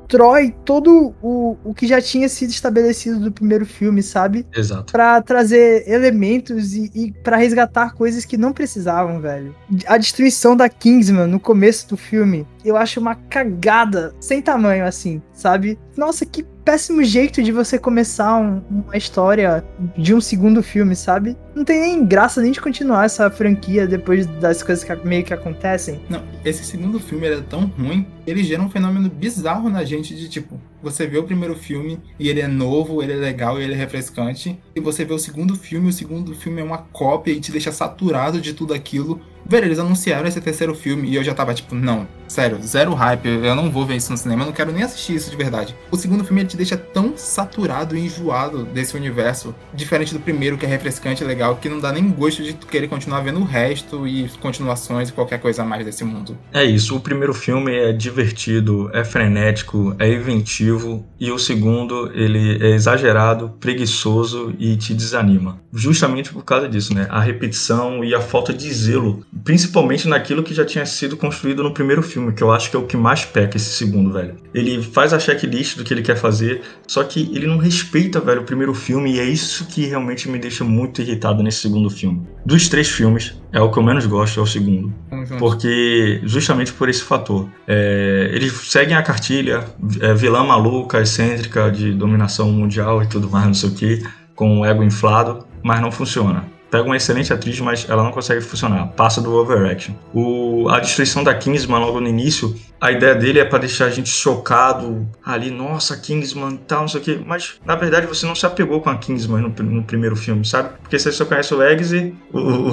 destrói todo o, o que já tinha sido estabelecido do primeiro filme, sabe? Exato. Pra trazer elementos e, e para resgatar coisas que não precisavam, velho. A destruição da Kingsman no começo do filme, eu acho uma cagada sem tamanho, assim, sabe? Nossa, que péssimo jeito de você começar um- uma história de um segundo filme, sabe? Não tem nem graça nem de continuar essa franquia depois das coisas que meio que acontecem. Não, esse segundo filme ele é tão ruim, ele gera um fenômeno bizarro na gente de tipo, você vê o primeiro filme e ele é novo, ele é legal ele é refrescante, e você vê o segundo filme, o segundo filme é uma cópia e te deixa saturado de tudo aquilo. Velho, eles anunciaram esse terceiro filme e eu já tava tipo, não, sério, zero hype, eu não vou ver isso no cinema, eu não quero nem assistir isso de verdade. O segundo filme ele te deixa tão saturado e enjoado desse universo, diferente do primeiro que é refrescante e legal, que não dá nem gosto de querer continuar vendo o resto e continuações e qualquer coisa mais desse mundo. É isso, o primeiro filme é divertido, é frenético, é inventivo, e o segundo, ele é exagerado, preguiçoso e te desanima. Justamente por causa disso, né? A repetição e a falta de zelo, principalmente naquilo que já tinha sido construído no primeiro filme, que eu acho que é o que mais peca esse segundo, velho. Ele faz a checklist do que ele quer fazer, só que ele não respeita, velho, o primeiro filme, e é isso que realmente me deixa muito irritado nesse segundo filme. Dos três filmes, é o que eu menos gosto, é o segundo. Porque, justamente por esse fator. É, eles seguem a cartilha, é, vilã maluca, excêntrica, de dominação mundial e tudo mais, não sei o que, com o ego inflado, mas não funciona. Pega uma excelente atriz, mas ela não consegue funcionar. Passa do overaction. O, a destruição da Kingsman logo no início, a ideia dele é para deixar a gente chocado ali, nossa, Kingsman, tal, não sei o quê. Mas na verdade você não se apegou com a Kingsman no, no primeiro filme, sabe? Porque você só conhece o Eggsy, o,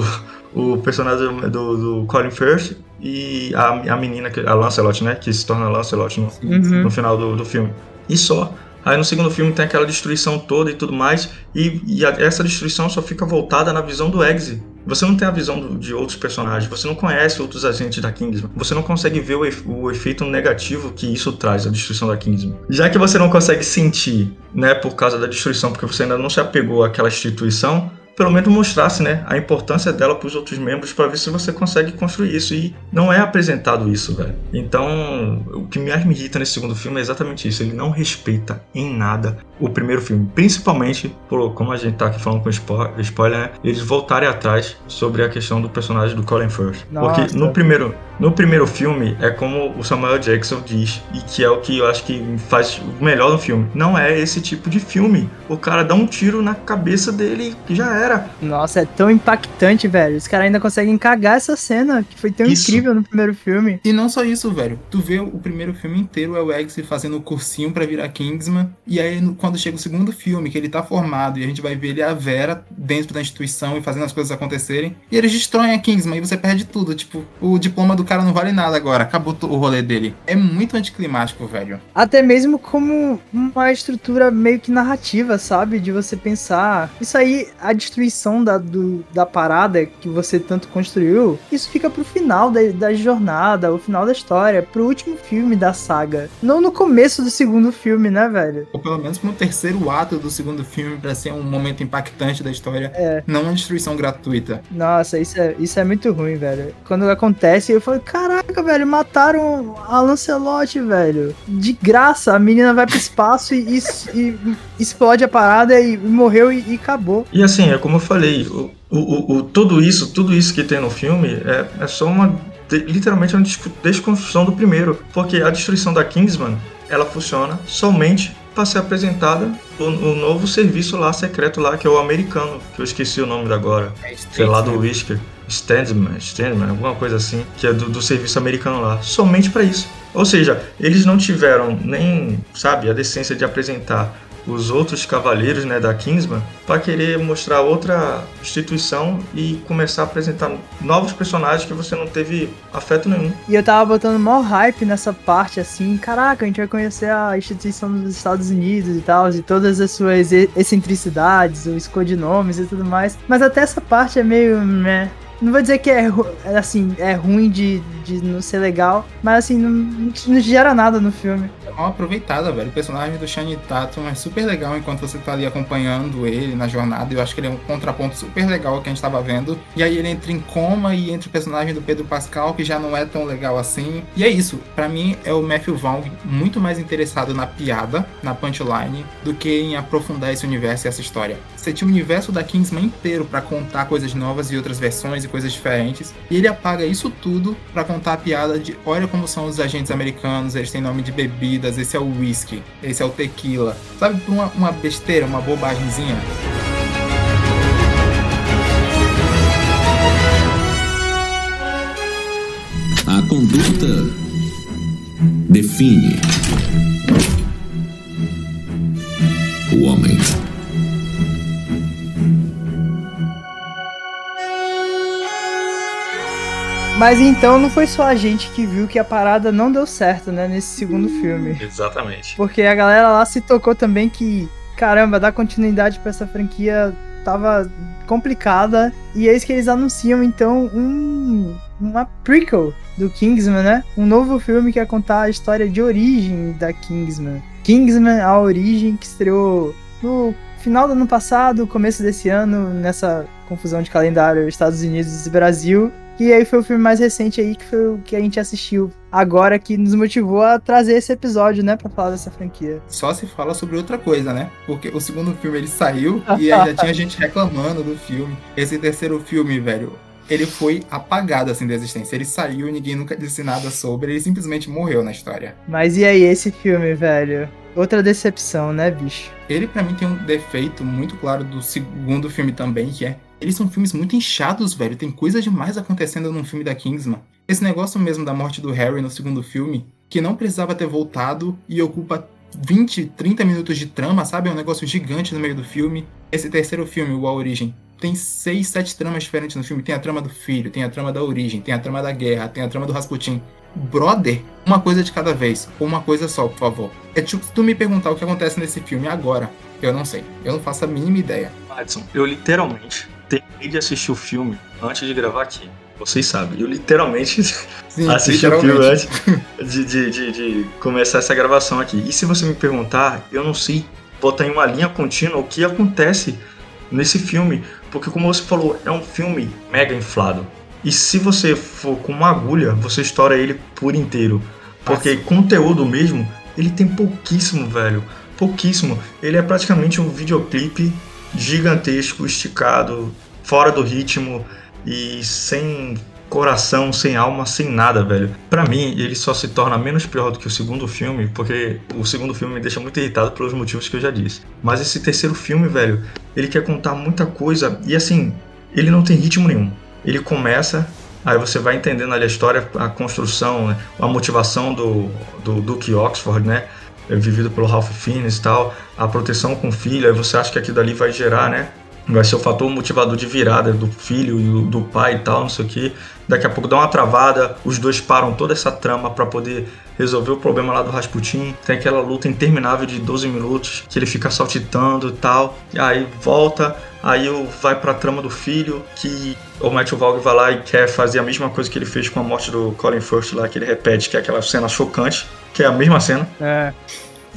o, o personagem do, do Colin Firth e a, a menina, a Lancelot, né? Que se torna Lancelot no, uhum. no final do, do filme. E só. Aí no segundo filme tem aquela destruição toda e tudo mais, e, e a, essa destruição só fica voltada na visão do Eggsy. Você não tem a visão do, de outros personagens, você não conhece outros agentes da Kingsman, você não consegue ver o, o, efeito negativo que isso traz, a destruição da Kingsman. Já que você não consegue sentir, né, por causa da destruição, porque você ainda não se apegou àquela instituição, pelo menos mostrasse né, a importância dela para os outros membros para ver se você consegue construir isso. E não é apresentado isso, velho. Então, o que mais me irrita nesse segundo filme é exatamente isso. Ele não respeita em nada o primeiro filme. Principalmente, por, como a gente tá aqui falando com spoiler, né, eles voltarem atrás sobre a questão do personagem do Colin Firth. Nossa. Porque no primeiro, no primeiro filme é como o Samuel Jackson diz, e que é o que eu acho que faz o melhor no filme. Não é esse tipo de filme. O cara dá um tiro na cabeça dele e já era. Nossa, é tão impactante, velho. Os caras ainda conseguem cagar essa cena, que foi tão isso. incrível no primeiro filme. E não só isso, velho. Tu vê o primeiro filme inteiro, é o Eggsy fazendo o cursinho para virar Kingsman, e aí quando chega o segundo filme, que ele tá formado, e a gente vai ver ele a Vera dentro da instituição e fazendo as coisas acontecerem, e eles destroem a Kingsman, e você perde tudo. Tipo, o diploma do cara não vale nada agora, acabou o rolê dele. É muito anticlimático, velho. Até mesmo como uma estrutura meio que narrativa, sabe? De você pensar. Isso aí, a destruição da, do, da parada que você tanto construiu, isso fica pro final da, da jornada, o final da história, pro último filme da saga. Não no começo do segundo filme, né, velho? Ou pelo menos no terceiro ato do segundo filme para ser um momento impactante da história. É. Não uma destruição gratuita. Nossa, isso é, isso é muito ruim, velho. Quando acontece, eu falo, caraca, velho, mataram a Lancelot, velho. De graça, a menina vai pro espaço e, e, e explode a parada e morreu e, e, acabou. E assim, é como eu falei, o, o, o, tudo isso, tudo isso que tem no filme é, é só uma literalmente uma desconstrução do primeiro, porque a destruição da Kingsman ela funciona somente para ser apresentada o, o, novo serviço lá secreto lá, que é o americano, que eu esqueci o nome da agora. É sei lá, do Whisker. Standman, Standman, alguma coisa assim, que é do, do serviço americano lá. Somente para isso. Ou seja, eles não tiveram nem, sabe, a decência de apresentar os outros cavaleiros né, da Kingsman para querer mostrar outra instituição e começar a apresentar novos personagens que você não teve afeto nenhum. E eu tava botando maior hype nessa parte assim, caraca, a gente vai conhecer a instituição dos Estados Unidos e tal, e todas as suas excentricidades, os codinomes e tudo mais. Mas até essa parte é meio, né, não vou dizer que é assim, é ruim de, de não ser legal, mas assim, não, não gera nada no filme. É aproveitada, velho. O personagem do Shane Tatum é super legal enquanto você tá ali acompanhando ele na jornada. Eu acho que ele é um contraponto super legal que a gente tava vendo. E aí ele entra em coma e entra o personagem do Pedro Pascal, que já não é tão legal assim. E é isso. para mim, é o Matthew Vaughn muito mais interessado na piada, na punchline, do que em aprofundar esse universo e essa história. Você tinha o universo da Kingsman inteiro para contar coisas novas e outras versões e coisas diferentes. E ele apaga isso tudo para contar a piada de olha como são os agentes americanos, eles têm nome de bebidas, esse é o whisky, esse é o tequila. Sabe, uma, uma besteira, uma bobagemzinha. A conduta define o homem. Mas então não foi só a gente que viu que a parada não deu certo, né, nesse segundo filme. Exatamente. Porque a galera lá se tocou também que, caramba, dar continuidade para essa franquia tava complicada. E eis que eles anunciam então um uma prequel do Kingsman, né? Um novo filme que ia contar a história de origem da Kingsman. Kingsman, a origem que estreou no final do ano passado, começo desse ano, nessa confusão de calendário Estados Unidos e Brasil. E aí foi o filme mais recente aí que foi o que a gente assistiu agora que nos motivou a trazer esse episódio, né, para falar dessa franquia. Só se fala sobre outra coisa, né? Porque o segundo filme ele saiu e aí já tinha gente reclamando do filme. Esse terceiro filme, velho, ele foi apagado assim da existência. Ele saiu, ninguém nunca disse nada sobre, ele simplesmente morreu na história. Mas e aí esse filme, velho? Outra decepção, né, bicho? Ele para mim tem um defeito muito claro do segundo filme também, que é eles são filmes muito inchados, velho. Tem coisa demais acontecendo num filme da Kingsman. Esse negócio mesmo da morte do Harry no segundo filme, que não precisava ter voltado e ocupa 20, 30 minutos de trama, sabe? É um negócio gigante no meio do filme. Esse terceiro filme, o A Origem, tem seis, sete tramas diferentes no filme. Tem a trama do filho, tem a trama da origem, tem a trama da guerra, tem a trama do Rasputin. Brother, uma coisa de cada vez, ou uma coisa só, por favor. É tipo se tu me perguntar o que acontece nesse filme agora, eu não sei. Eu não faço a mínima ideia. Madison, eu literalmente terminei de assistir o filme antes de gravar aqui. Vocês sabem, eu literalmente Sim, (laughs) assisti o filme antes de, de, de, de, começar essa gravação aqui. E se você me perguntar, eu não sei botar em uma linha contínua o que acontece nesse filme. Porque, como você falou, é um filme mega inflado. E se você for com uma agulha, você estoura ele por inteiro. Porque conteúdo mesmo, ele tem pouquíssimo, velho. Pouquíssimo. Ele é praticamente um videoclipe gigantesco, esticado, fora do ritmo e sem coração, sem alma, sem nada, velho. Para mim, ele só se torna menos pior do que o segundo filme, porque o segundo filme me deixa muito irritado pelos motivos que eu já disse. Mas esse terceiro filme, velho, ele quer contar muita coisa e assim, ele não tem ritmo nenhum. Ele começa, aí você vai entendendo ali a história, a construção, né, a motivação do, do Duke Oxford, né? Vivido pelo Ralph Fiennes e tal, a proteção com o filho, aí você acha que aquilo ali vai gerar, né? Vai ser o fator motivador de virada do filho e do pai e tal, não sei o que. Daqui a pouco dá uma travada, os dois param toda essa trama para poder resolver o problema lá do Rasputin. Tem aquela luta interminável de 12 minutos que ele fica saltitando e tal. E aí volta, aí vai pra trama do filho, que o Matthew Vaughn vai lá e quer fazer a mesma coisa que ele fez com a morte do Colin Firth lá, que ele repete, que é aquela cena chocante, que é a mesma cena. É.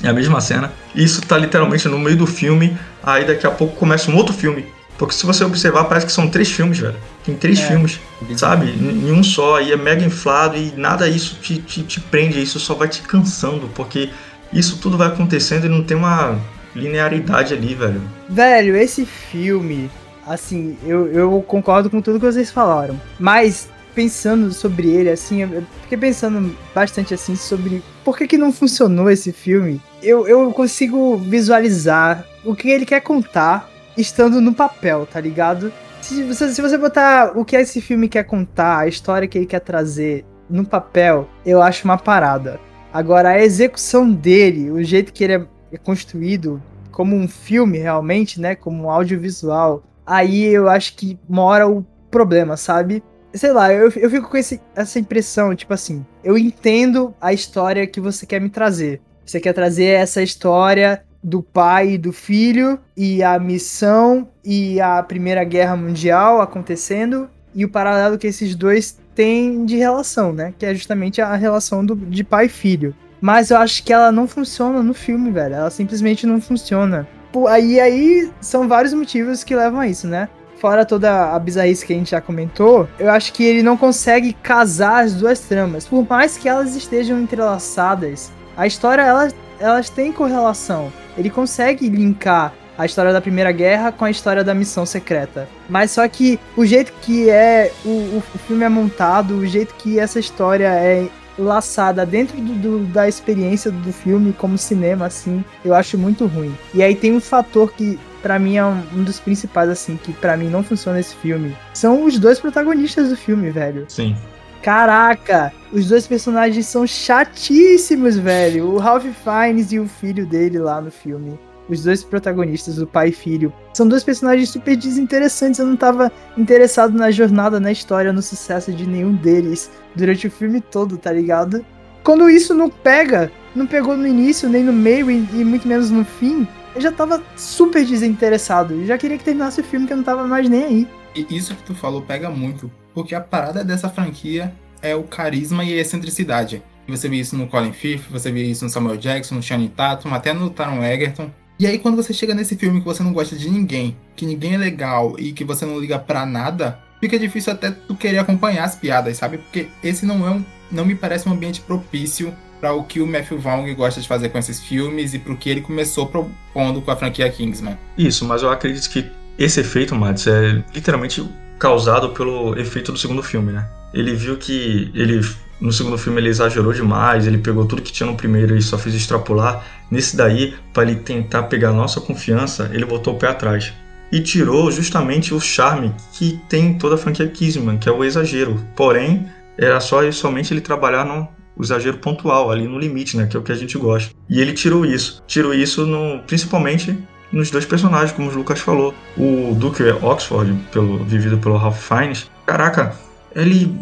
É a mesma cena. Isso tá literalmente no meio do filme, aí daqui a pouco começa um outro filme. Porque se você observar, parece que são três filmes, velho. Tem três é. filmes, sabe? Em um só, e é mega inflado, e nada isso te, te, te prende, isso só vai te cansando, porque isso tudo vai acontecendo e não tem uma linearidade ali, velho. Velho, esse filme, assim, eu, eu concordo com tudo que vocês falaram. Mas pensando sobre ele, assim, eu fiquei pensando bastante assim sobre por que, que não funcionou esse filme. Eu, eu consigo visualizar o que ele quer contar estando no papel, tá ligado? Se você, se você botar o que esse filme quer contar, a história que ele quer trazer no papel, eu acho uma parada. Agora, a execução dele, o jeito que ele é, é construído como um filme realmente, né? Como um audiovisual, aí eu acho que mora o problema, sabe? Sei lá, eu, eu fico com esse, essa impressão, tipo assim, eu entendo a história que você quer me trazer. Você quer trazer essa história do pai e do filho e a missão e a Primeira Guerra Mundial acontecendo e o paralelo que esses dois têm de relação, né? Que é justamente a relação do, de pai e filho. Mas eu acho que ela não funciona no filme, velho. Ela simplesmente não funciona. Aí, aí são vários motivos que levam a isso, né? Fora toda a bizarrice que a gente já comentou, eu acho que ele não consegue casar as duas tramas. Por mais que elas estejam entrelaçadas, a história, elas, elas têm correlação. Ele consegue linkar a história da Primeira Guerra com a história da missão secreta. Mas só que o jeito que é o, o, filme é montado, o jeito que essa história é laçada dentro do, do, da experiência do filme como cinema, assim, eu acho muito ruim. E aí tem um fator que para mim é um, um, dos principais, assim, que para mim não funciona esse filme. São os dois protagonistas do filme, velho. Sim. Caraca, os dois personagens são chatíssimos, velho. O Ralph Fiennes e o filho dele lá no filme. Os dois protagonistas, o pai e filho. São dois personagens super desinteressantes. Eu não tava interessado na jornada, na história, no sucesso de nenhum deles durante o filme todo, tá ligado? Quando isso não pega, não pegou no início, nem no meio e, e muito menos no fim, eu já tava super desinteressado. Eu já queria que terminasse o filme que eu não tava mais nem aí. E isso que tu falou pega muito, porque a parada dessa franquia é o carisma e a excentricidade. Você vê isso no Colin Firth, você vê isso no Samuel Jackson, no Channing Tatum, até no Taron Egerton. E aí quando você chega nesse filme que você não gosta de ninguém, que ninguém é legal e que você não liga pra nada, fica difícil até tu querer acompanhar as piadas, sabe? Porque esse não é um, não me parece um ambiente propício para o que o Matthew Vaughn gosta de fazer com esses filmes e para o que ele começou propondo com a franquia Kingsman. Isso, mas eu acredito que esse efeito, Mads, é literalmente causado pelo efeito do segundo filme, né? Ele viu que ele no segundo filme ele exagerou demais, ele pegou tudo que tinha no primeiro e só fez extrapolar. Nesse daí, para ele tentar pegar nossa confiança, ele botou o pé atrás. e tirou justamente o charme que tem toda a franquia Kissman, que é o exagero. Porém, era só e somente ele trabalhar no exagero pontual, ali no limite, né, que é o que a gente gosta. E ele tirou isso. Tirou isso no, principalmente nos dois personagens, como o Lucas falou. O Duke Oxford, pelo, vivido pelo Ralph Fiennes, caraca, ele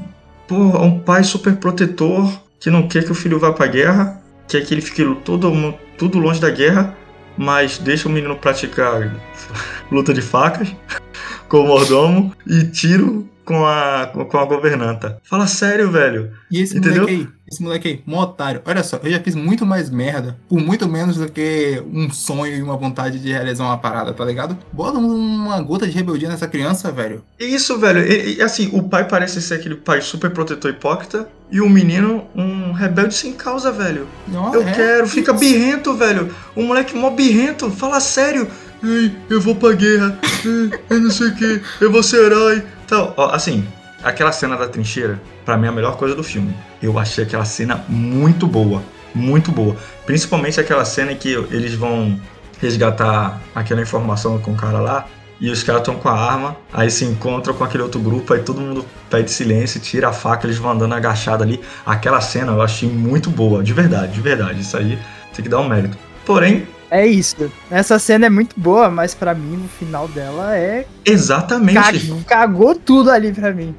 pô, é um pai super protetor que não quer que o filho vá pra guerra, quer que ele fique todo, tudo longe da guerra, mas deixa o menino praticar (laughs) luta de facas (laughs) com o mordomo e tiro com a, com a governanta. Fala sério, velho. E esse Entendeu? moleque aí, esse moleque aí, um otário. Olha só, eu já fiz muito mais merda, por muito menos do que um sonho e uma vontade de realizar uma parada, tá ligado? Bota uma gota de rebeldia nessa criança, velho. Isso, velho. E, assim, o pai parece ser aquele pai super protetor hipócrita e o menino um rebelde sem causa, velho. Não, eu é? quero, fica birrento, velho. O moleque mó birrento, fala sério. Ei, eu vou pra guerra. Ei, eu não sei o que. Eu vou ser herói. Então, ó, assim, aquela cena da trincheira, para mim é a melhor coisa do filme. Eu achei aquela cena muito boa. Muito boa. Principalmente aquela cena em que eles vão resgatar aquela informação com o cara lá. E os caras estão com a arma, aí se encontram com aquele outro grupo, aí todo mundo pede silêncio, tira a faca, eles vão andando agachado ali. Aquela cena eu achei muito boa, de verdade, de verdade. Isso aí tem que dar um mérito. Porém, é isso. Essa cena é muito boa, mas para mim o final dela é. Exatamente. Cagou, cagou tudo ali pra mim.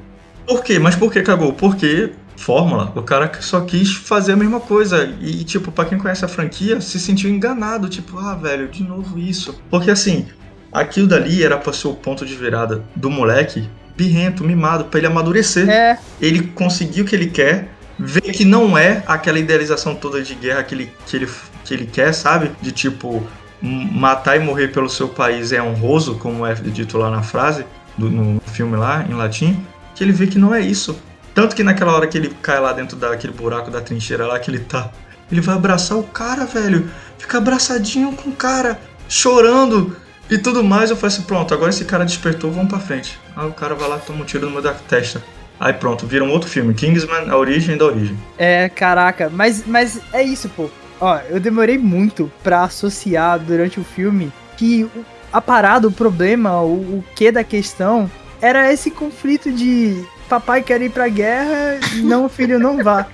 Por quê? Mas por que cagou? Porque fórmula, o cara só quis fazer a mesma coisa. E, tipo, pra quem conhece a franquia, se sentiu enganado. Tipo, ah, velho, de novo isso. Porque assim, aquilo dali era pra ser o ponto de virada do moleque birrento, mimado, para ele amadurecer. É. Ele conseguiu o que ele quer, ver que não é aquela idealização toda de guerra que ele, que ele que ele quer, sabe? De tipo, matar e morrer pelo seu país é honroso, como é dito lá na frase, do, no filme lá, em latim, que ele vê que não é isso. Tanto que naquela hora que ele cai lá dentro daquele buraco da trincheira lá que ele tá, ele vai abraçar o cara, velho. Fica abraçadinho com o cara, chorando e tudo mais. Eu falei assim: pronto, agora esse cara despertou, vamos pra frente. Aí o cara vai lá, toma um tiro no meio da testa. Aí pronto, vira um outro filme, Kingsman, a origem da origem. É, caraca, mas, mas é isso, pô. Ó, eu demorei muito pra associar durante o filme que a parada, o problema, o, o que da questão era esse conflito de papai quer ir pra guerra, não, filho, não vá.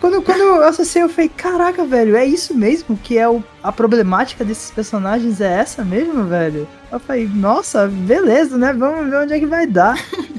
Quando, quando eu associei, eu falei, caraca, velho, é isso mesmo que é o, a problemática desses personagens? É essa mesmo, velho? Eu falei, nossa, beleza, né? Vamos ver onde é que vai dar.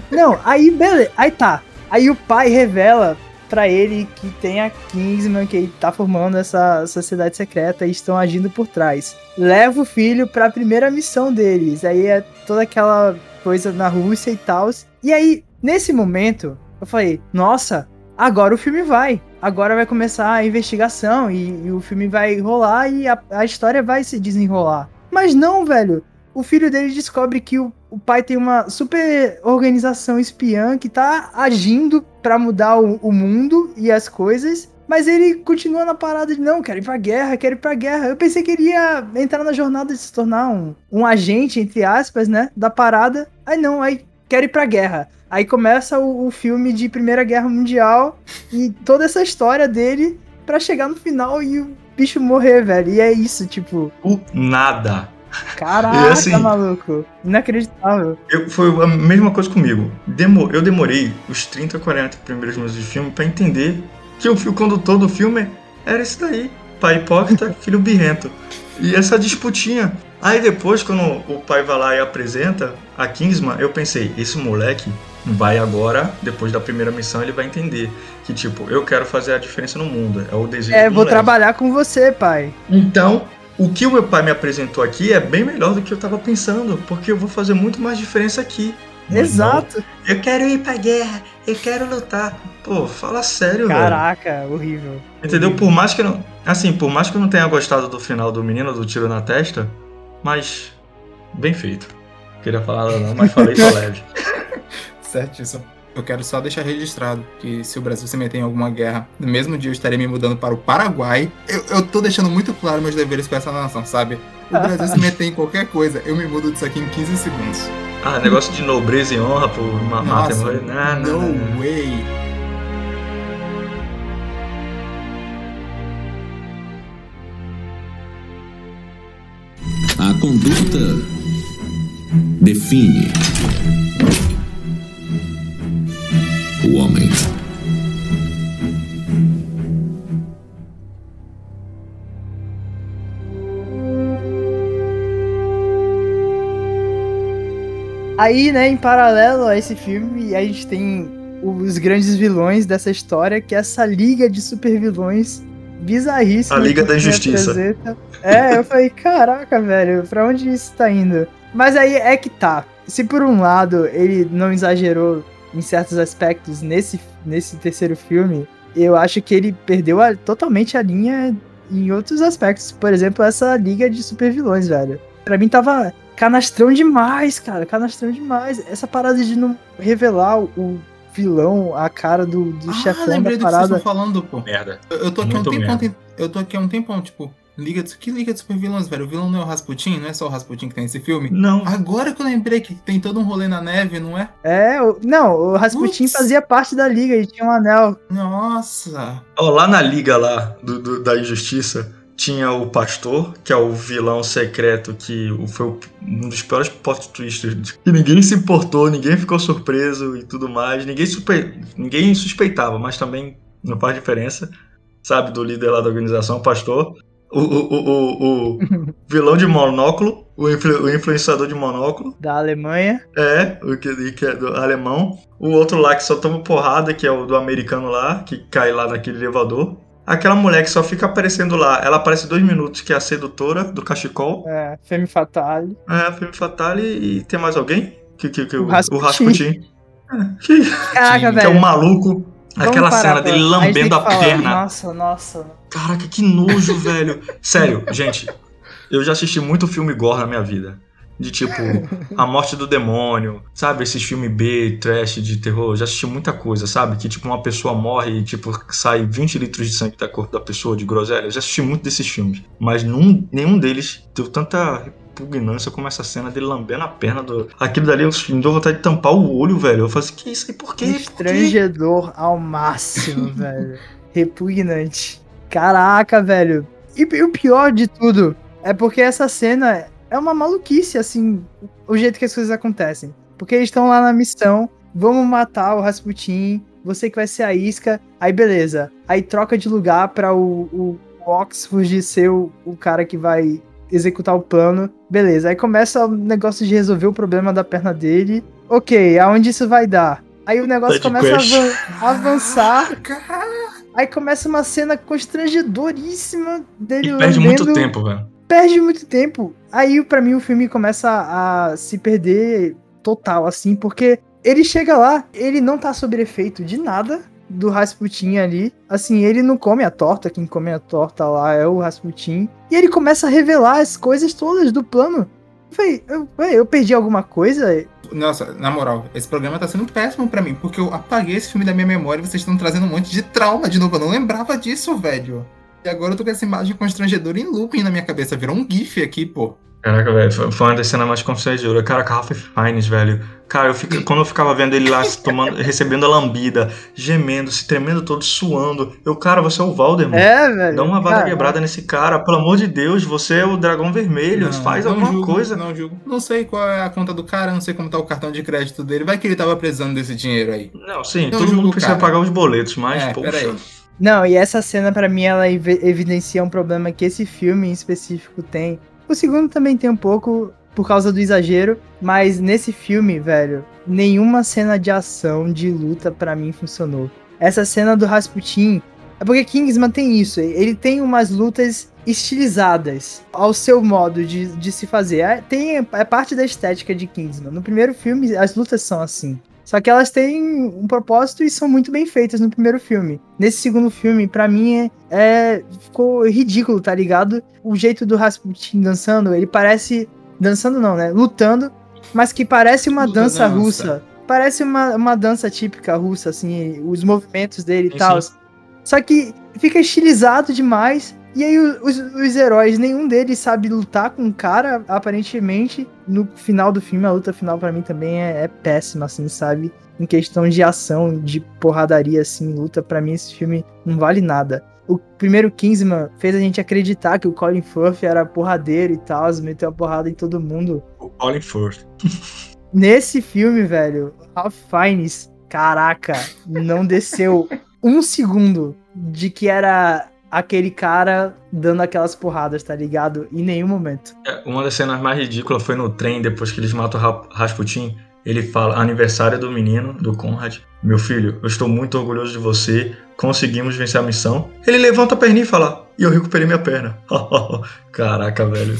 não, aí, beleza. Aí tá. Aí o pai revela para ele que tem a Kingsman, que tá formando essa sociedade secreta e estão agindo por trás. Leva o filho para a primeira missão deles. Aí é toda aquela coisa na Rússia e tal. E aí, nesse momento, eu falei: "Nossa, agora o filme vai. Agora vai começar a investigação e, e o filme vai rolar e a, a história vai se desenrolar". Mas não, velho. O filho dele descobre que o o pai tem uma super organização espiã que tá agindo para mudar o, o, mundo e as coisas, mas ele continua na parada de não, quero ir pra guerra, quero ir pra guerra. Eu pensei que ele ia entrar na jornada de se tornar um, um agente, entre aspas, né, da parada. Aí não, aí quero ir pra guerra. Aí começa o, o filme de Primeira Guerra Mundial e toda essa história dele para chegar no final e o bicho morrer, velho. E é isso, tipo. O nada. Caraca, assim, maluco. Inacreditável. Eu, foi a mesma coisa comigo. Demo, eu demorei os 30, 40 primeiros minutos de filme para entender que o fio condutor do filme era esse daí. Pai hipócrita, (laughs) filho birrento. E essa disputinha. Aí depois, quando o pai vai lá e apresenta a Kingsman, eu pensei, esse moleque vai agora, depois da primeira missão, ele vai entender que, tipo, eu quero fazer a diferença no mundo. É o desejo É, vou moleque. trabalhar com você, pai. Então, o que o meu pai me apresentou aqui é bem melhor do que eu tava pensando, porque eu vou fazer muito mais diferença aqui. Exato. eu quero ir pra guerra, eu quero lutar. Pô, fala sério, Caraca, velho. horrível. Entendeu? Horrível. Por mais que eu não. Assim, por mais que eu não tenha gostado do final do menino do tiro na testa, mas. Bem feito. Queria falar não, mas falei (laughs) só leve. Certíssimo. Eu quero só deixar registrado que se o Brasil se meter em alguma guerra, no mesmo dia eu estarei me mudando para o Paraguai. Eu, eu tô deixando muito claro meus deveres com essa nação, sabe? O Brasil se meter em qualquer coisa, eu me mudo disso aqui em 15 segundos. Ah, negócio de nobreza e honra por uma mata. Não, não, no way. A conduta define o homem. Aí, né, em paralelo a esse filme, a gente tem os grandes vilões dessa história, que é essa liga de super vilões bizarríssima. A Liga da apresenta. É, eu falei, caraca, velho, pra onde isso tá indo? Mas aí é que tá. Se por um lado ele não exagerou em certos aspectos nesse, nesse terceiro filme, eu acho que ele perdeu a- totalmente a linha em outros aspectos. Por exemplo, essa liga de super vilões, velho. Pra mim tava canastrão demais, cara. Canastrão demais. Essa parada de não revelar o- vilão, a cara do, do Ah, chefão lembrei da do que vocês parada. estão falando, pô. Merda. Eu, eu tô aqui há um tempão, merda. eu tô aqui há um tempão, tipo, liga de, que liga de super vilões, velho? O vilão não é o Rasputin, não é só o Rasputin que tem nesse filme? Não. Agora que eu lembrei que tem todo um rolê na neve, não é? É, o- não, o Rasputin Putz. fazia parte da liga e tinha um anel. Nossa! Ó, lá na liga lá do, do- da injustiça tinha o pastor, que é o vilão secreto que o- foi um dos piores plot twists que ninguém se importou, ninguém ficou surpreso e tudo mais. Ninguém, suspe- ninguém suspeitava, mas também não faz diferença, sabe, do líder lá da organização, o pastor. O, o, o, o- (laughs) vilão de monóculo, o, influ- o influenciador de monóculo, Da Alemanha. é, o que, que é do alemão. O outro lá que só toma porrada, que é o do americano lá, que cai lá naquele elevador. Aquela mulher que só fica aparecendo lá, ela aparece dois minutos, que é a sedutora do cachecol. É, Femme Fatale. É, Femme Fatale e tem mais alguém? Que, que, que, O o, Rasputin. o Rasputin. É, que, Caraca, que é velho. um maluco. Vamos Aquela parar cena dele a lambendo a falar. perna. Nossa, nossa. Caraca, que nojo, (laughs) velho. Sério, gente, eu já assisti muito filme gore na minha vida. De tipo, A Morte do Demônio, sabe? Esses filmes B, trash, de terror. Já assisti muita coisa, sabe? Que tipo, uma pessoa morre e tipo, sai 20 litros de sangue da corpo da pessoa, de groselha. Eu já assisti muito desses filmes. Mas num, nenhum deles deu tanta repugnância como essa cena dele lambendo a perna do. Aquilo dali eu me deu vontade de tampar o olho, velho. Eu falei assim, que isso aí? Por quê? Constrangedor ao máximo, (laughs) velho. Repugnante. Caraca, velho. E o pior de tudo é porque essa cena é uma maluquice, assim, o jeito que as coisas acontecem. Porque eles estão lá na missão, vamos matar o Rasputin, você que vai ser a isca, aí beleza. Aí troca de lugar pra o, o Oxford ser o, o cara que vai executar o plano. Beleza, aí começa o negócio de resolver o problema da perna dele. Ok, aonde isso vai dar? Aí o negócio começa a avançar. (laughs) Aí começa uma cena constrangedoríssima dele E perde muito tempo, velho. Perde muito tempo. Aí, pra mim, o filme começa a se perder total, assim, porque ele chega lá, ele não tá sob efeito de nada do Rasputin ali. Assim, ele não come a torta, quem come a torta lá é o Rasputin. E ele começa a revelar as coisas todas do plano. Falei, eu, ué, eu perdi alguma coisa? nossa, na moral, esse programa tá sendo péssimo pra mim, porque eu apaguei esse filme da minha memória e vocês estão trazendo um monte de trauma de novo. Eu não lembrava disso, velho. E agora eu tô com essa imagem constrangedora em looping na minha cabeça. Virou um GIF aqui, pô. Caraca, velho, foi uma das cenas mais constrangedoras. Cara, com a Ralph Fiennes, velho. Cara, eu fico, quando eu ficava vendo ele lá tomando, (laughs) recebendo a lambida, gemendo, se tremendo todo, suando. Eu, cara, você é o Valdemar. É, velho. Dá uma vara Cara, quebrada nesse cara, pelo amor de Deus, você é o dragão vermelho, Não, faz não alguma julgo, coisa. Não julgo. Não sei qual é a conta do cara, não sei como tá o cartão de crédito dele. Vai que ele tava precisando desse dinheiro aí. Não, sim, Não todo julgo mundo precisa cara. pagar os boletos, mas, É, poxa. peraí. Não, e essa cena pra mim ela evi- evidencia um problema que esse filme em específico tem. O segundo também tem um pouco por causa do exagero, mas nesse filme, velho, nenhuma cena de ação, de luta pra mim funcionou. Essa cena do Rasputin, é porque Kingsman tem isso, ele tem umas lutas estilizadas ao seu modo de, de se fazer. É, tem, é parte da estética de Kingsman. No primeiro filme, as lutas são assim. Só que elas têm um propósito e são muito bem feitas no primeiro filme. Nesse segundo filme, pra mim, é, é- ficou ridículo, tá ligado? O jeito do Rasputin dançando, ele parece. Dançando não, né? Lutando, mas que parece uma Luta dança, dança. russa. Parece uma, uma dança típica russa, assim, os movimentos dele e tal. Só que fica estilizado demais. E aí o- os, os heróis, nenhum deles sabe lutar com o cara, aparentemente. No final do filme, a luta final pra mim também é, é péssima, assim, sabe? Em questão de ação, de porradaria, assim, luta, pra mim esse filme não vale nada. O primeiro Kingsman fez a gente acreditar que o Colin Firth era porradeiro e tal, meteu a porrada em todo mundo. Colin Firth. (laughs) Nesse filme, velho, Ralph Fiennes, caraca, não desceu (laughs) um segundo de que era aquele cara dando aquelas porradas, tá ligado? Em nenhum momento. É, uma das cenas mais ridículas foi no trem, depois que eles matam o Rasputin. Ele fala, aniversário do menino, do Conrad. Meu filho, eu estou muito orgulhoso de você. Conseguimos vencer a missão. Ele levanta a perninha e fala, e eu recuperei minha perna. (laughs) Caraca, velho.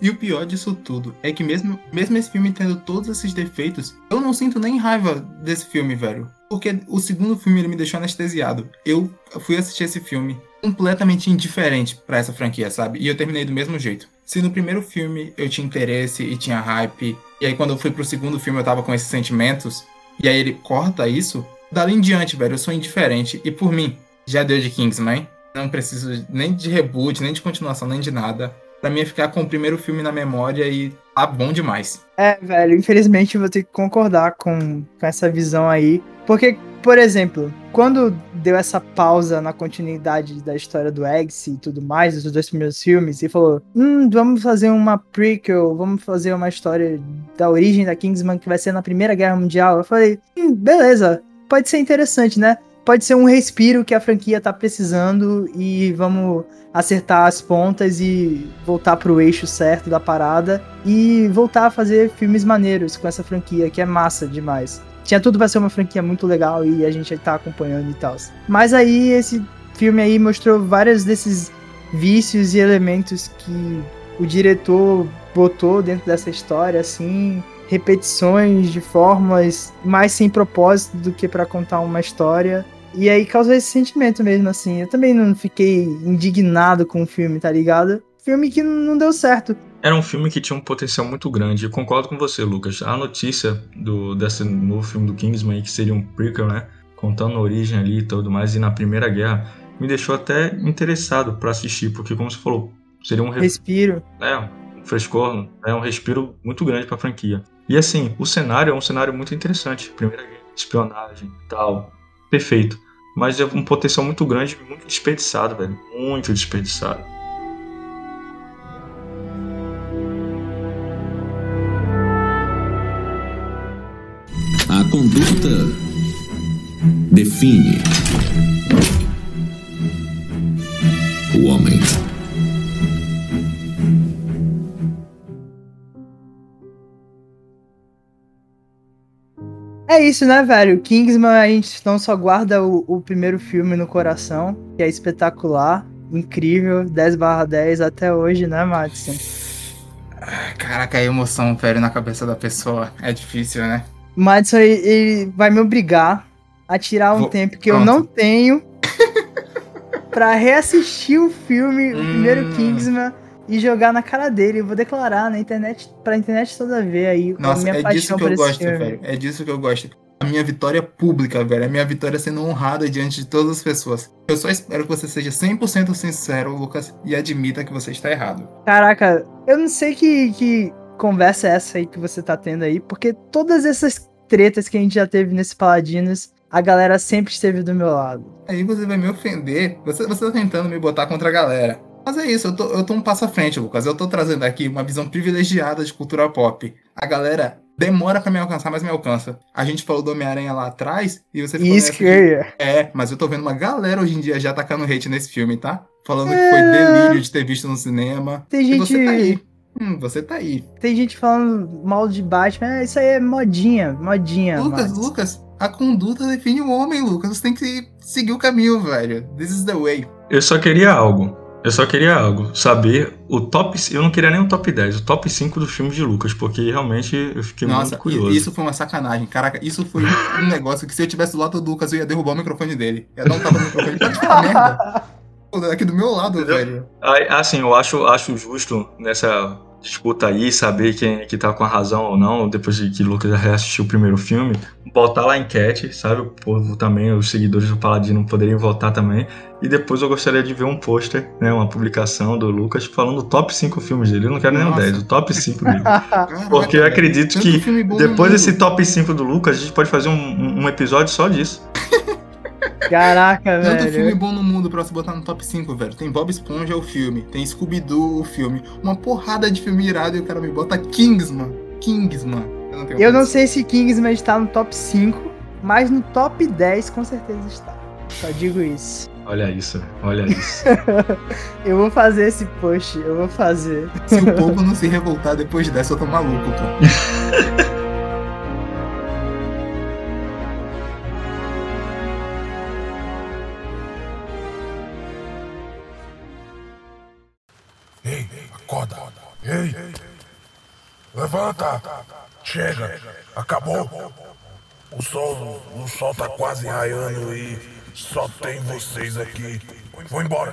E o pior disso tudo é que mesmo, mesmo esse filme tendo todos esses defeitos, eu não sinto nem raiva desse filme, velho. Porque o segundo filme ele me deixou anestesiado. Eu fui assistir esse filme completamente indiferente para essa franquia, sabe? E eu terminei do mesmo jeito. Se no primeiro filme eu tinha interesse e tinha hype, e aí quando eu fui pro segundo filme eu tava com esses sentimentos, e aí ele corta isso, dali em diante, velho, eu sou indiferente. E por mim, já deu de Kingsman. Não preciso nem de reboot, nem de continuação, nem de nada pra mim é ficar com o primeiro filme na memória e tá bom demais. É, velho, infelizmente eu vou ter que concordar com, com essa visão aí. Porque, por exemplo, quando deu essa pausa na continuidade da história do Eggs e tudo mais, dos dois primeiros filmes, e falou: hum, vamos fazer uma prequel, vamos fazer uma história da origem da Kingsman que vai ser na Primeira Guerra Mundial. Eu falei: hum, beleza, pode ser interessante, né? Pode ser um respiro que a franquia tá precisando e vamos acertar as pontas e voltar pro eixo certo da parada e voltar a fazer filmes maneiros com essa franquia que é massa demais. Tinha tudo para ser uma franquia muito legal e a gente tá acompanhando e tal. Mas aí esse filme aí mostrou vários desses vícios e elementos que o diretor botou dentro dessa história assim, repetições de fórmulas mais sem propósito do que para contar uma história e aí causou esse sentimento mesmo, assim. Eu também não fiquei indignado com o filme, tá ligado? Filme que não deu certo. Era um filme que tinha um potencial muito grande. Eu concordo com você, Lucas. A notícia do, desse novo filme do Kingsman, que seria um prequel, né? Contando a origem ali e tudo mais, e na Primeira Guerra, me deixou até interessado para assistir, porque, como você falou, seria um respiro. É, um frescor, é um respiro muito grande pra franquia. E assim, o cenário é um cenário muito interessante. Primeira Guerra, espionagem tal perfeito. Mas é um potencial muito grande, muito desperdiçado, velho. Muito desperdiçado. Conduta define o homem. É isso, né, velho? Kingsman, a gente não só guarda o, o primeiro filme no coração, que é espetacular, incrível, 10 barra 10 até hoje, né, Madison? Caraca, a emoção, velho, na cabeça da pessoa. É difícil, né? Madison, ele, ele vai me obrigar a tirar um Vou... tempo que Pronto. eu não tenho (laughs) pra reassistir o filme, o primeiro hum... Kingsman e jogar na cara dele. Eu vou declarar na internet, pra internet toda ver aí. Nossa, é disso que eu gosto, velho. É disso que eu gosto. A minha vitória pública, velho. A minha vitória sendo honrada diante de todas as pessoas. Eu só espero que você seja 100% sincero, Lucas, e admita que você está errado. Caraca, eu não sei que, que conversa é essa aí que você tá tendo aí, porque todas essas tretas que a gente já teve nesse Paladinos, a galera sempre esteve do meu lado. Aí você vai me ofender. Você, você tá tentando me botar contra a galera. Mas é isso, eu tô, eu tô um passo à frente, Lucas. Eu tô trazendo aqui uma visão privilegiada de cultura pop. A galera demora para me alcançar, mas me alcança. A gente falou do Homem-Aranha lá atrás e você falou. Isso que de... É, mas eu tô vendo uma galera hoje em dia já atacando hate nesse filme, tá? Falando é... que foi delírio de ter visto no cinema. Tem gente. E você tá aí. Hum, você tá aí. Tem gente falando mal de Batman. É, isso aí é modinha, modinha. Lucas, Lucas, a conduta define o homem, Lucas. Você tem que seguir o caminho, velho. This is the way. Eu só queria algo. Eu só queria algo, saber o top. Eu não queria nem o top 10, o top 5 dos filmes de Lucas, porque realmente eu fiquei Nossa, muito curioso. Isso foi uma sacanagem. Caraca, isso foi um (laughs) negócio que se eu tivesse do lado do Lucas, eu ia derrubar o microfone dele. Eu ia dar um tapa no microfone. Pode falar merda. (laughs) Aqui do meu lado, Entendeu? velho. Assim, eu acho, acho justo nessa disputa aí, saber quem que tá com a razão ou não, depois de que o Lucas reassistiu o primeiro filme, botar lá a enquete, sabe? O povo também, os seguidores do Paladino poderiam votar também. E depois eu gostaria de ver um pôster, né? Uma publicação do Lucas falando o top 5 filmes dele. Eu não quero Nossa. nem o 10, o top 5 dele. (laughs) Porque eu acredito que depois desse top 5 do Lucas, a gente pode fazer um, um episódio só disso. (laughs) Caraca, Tanto velho. filme bom no mundo pra você botar no top 5, velho. Tem Bob Esponja o filme, tem Scooby-Doo o filme, uma porrada de filme irado e o cara me bota Kingsman. Kingsman. Eu não, tenho Eu não sei se Kingsman está no top 5, mas no top 10 com certeza está. Só digo isso. Olha isso, olha isso. (laughs) Eu vou fazer esse post, eu vou fazer. Se o povo não se revoltar depois dessa, eu tô maluco, pô. (laughs) Ei, levanta. Chega, acabou. O sol, o sol tá quase raiando e só tem vocês aqui. Vou embora.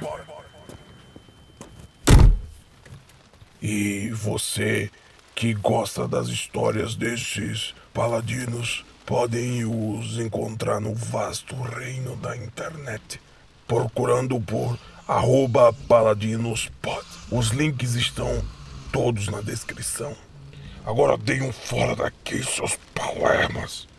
E você que gosta das histórias desses paladinos podem os encontrar no vasto reino da internet, procurando por arroba paladinospod. Os links estão todos na descrição. Agora dei um fora daqui, seus palermas.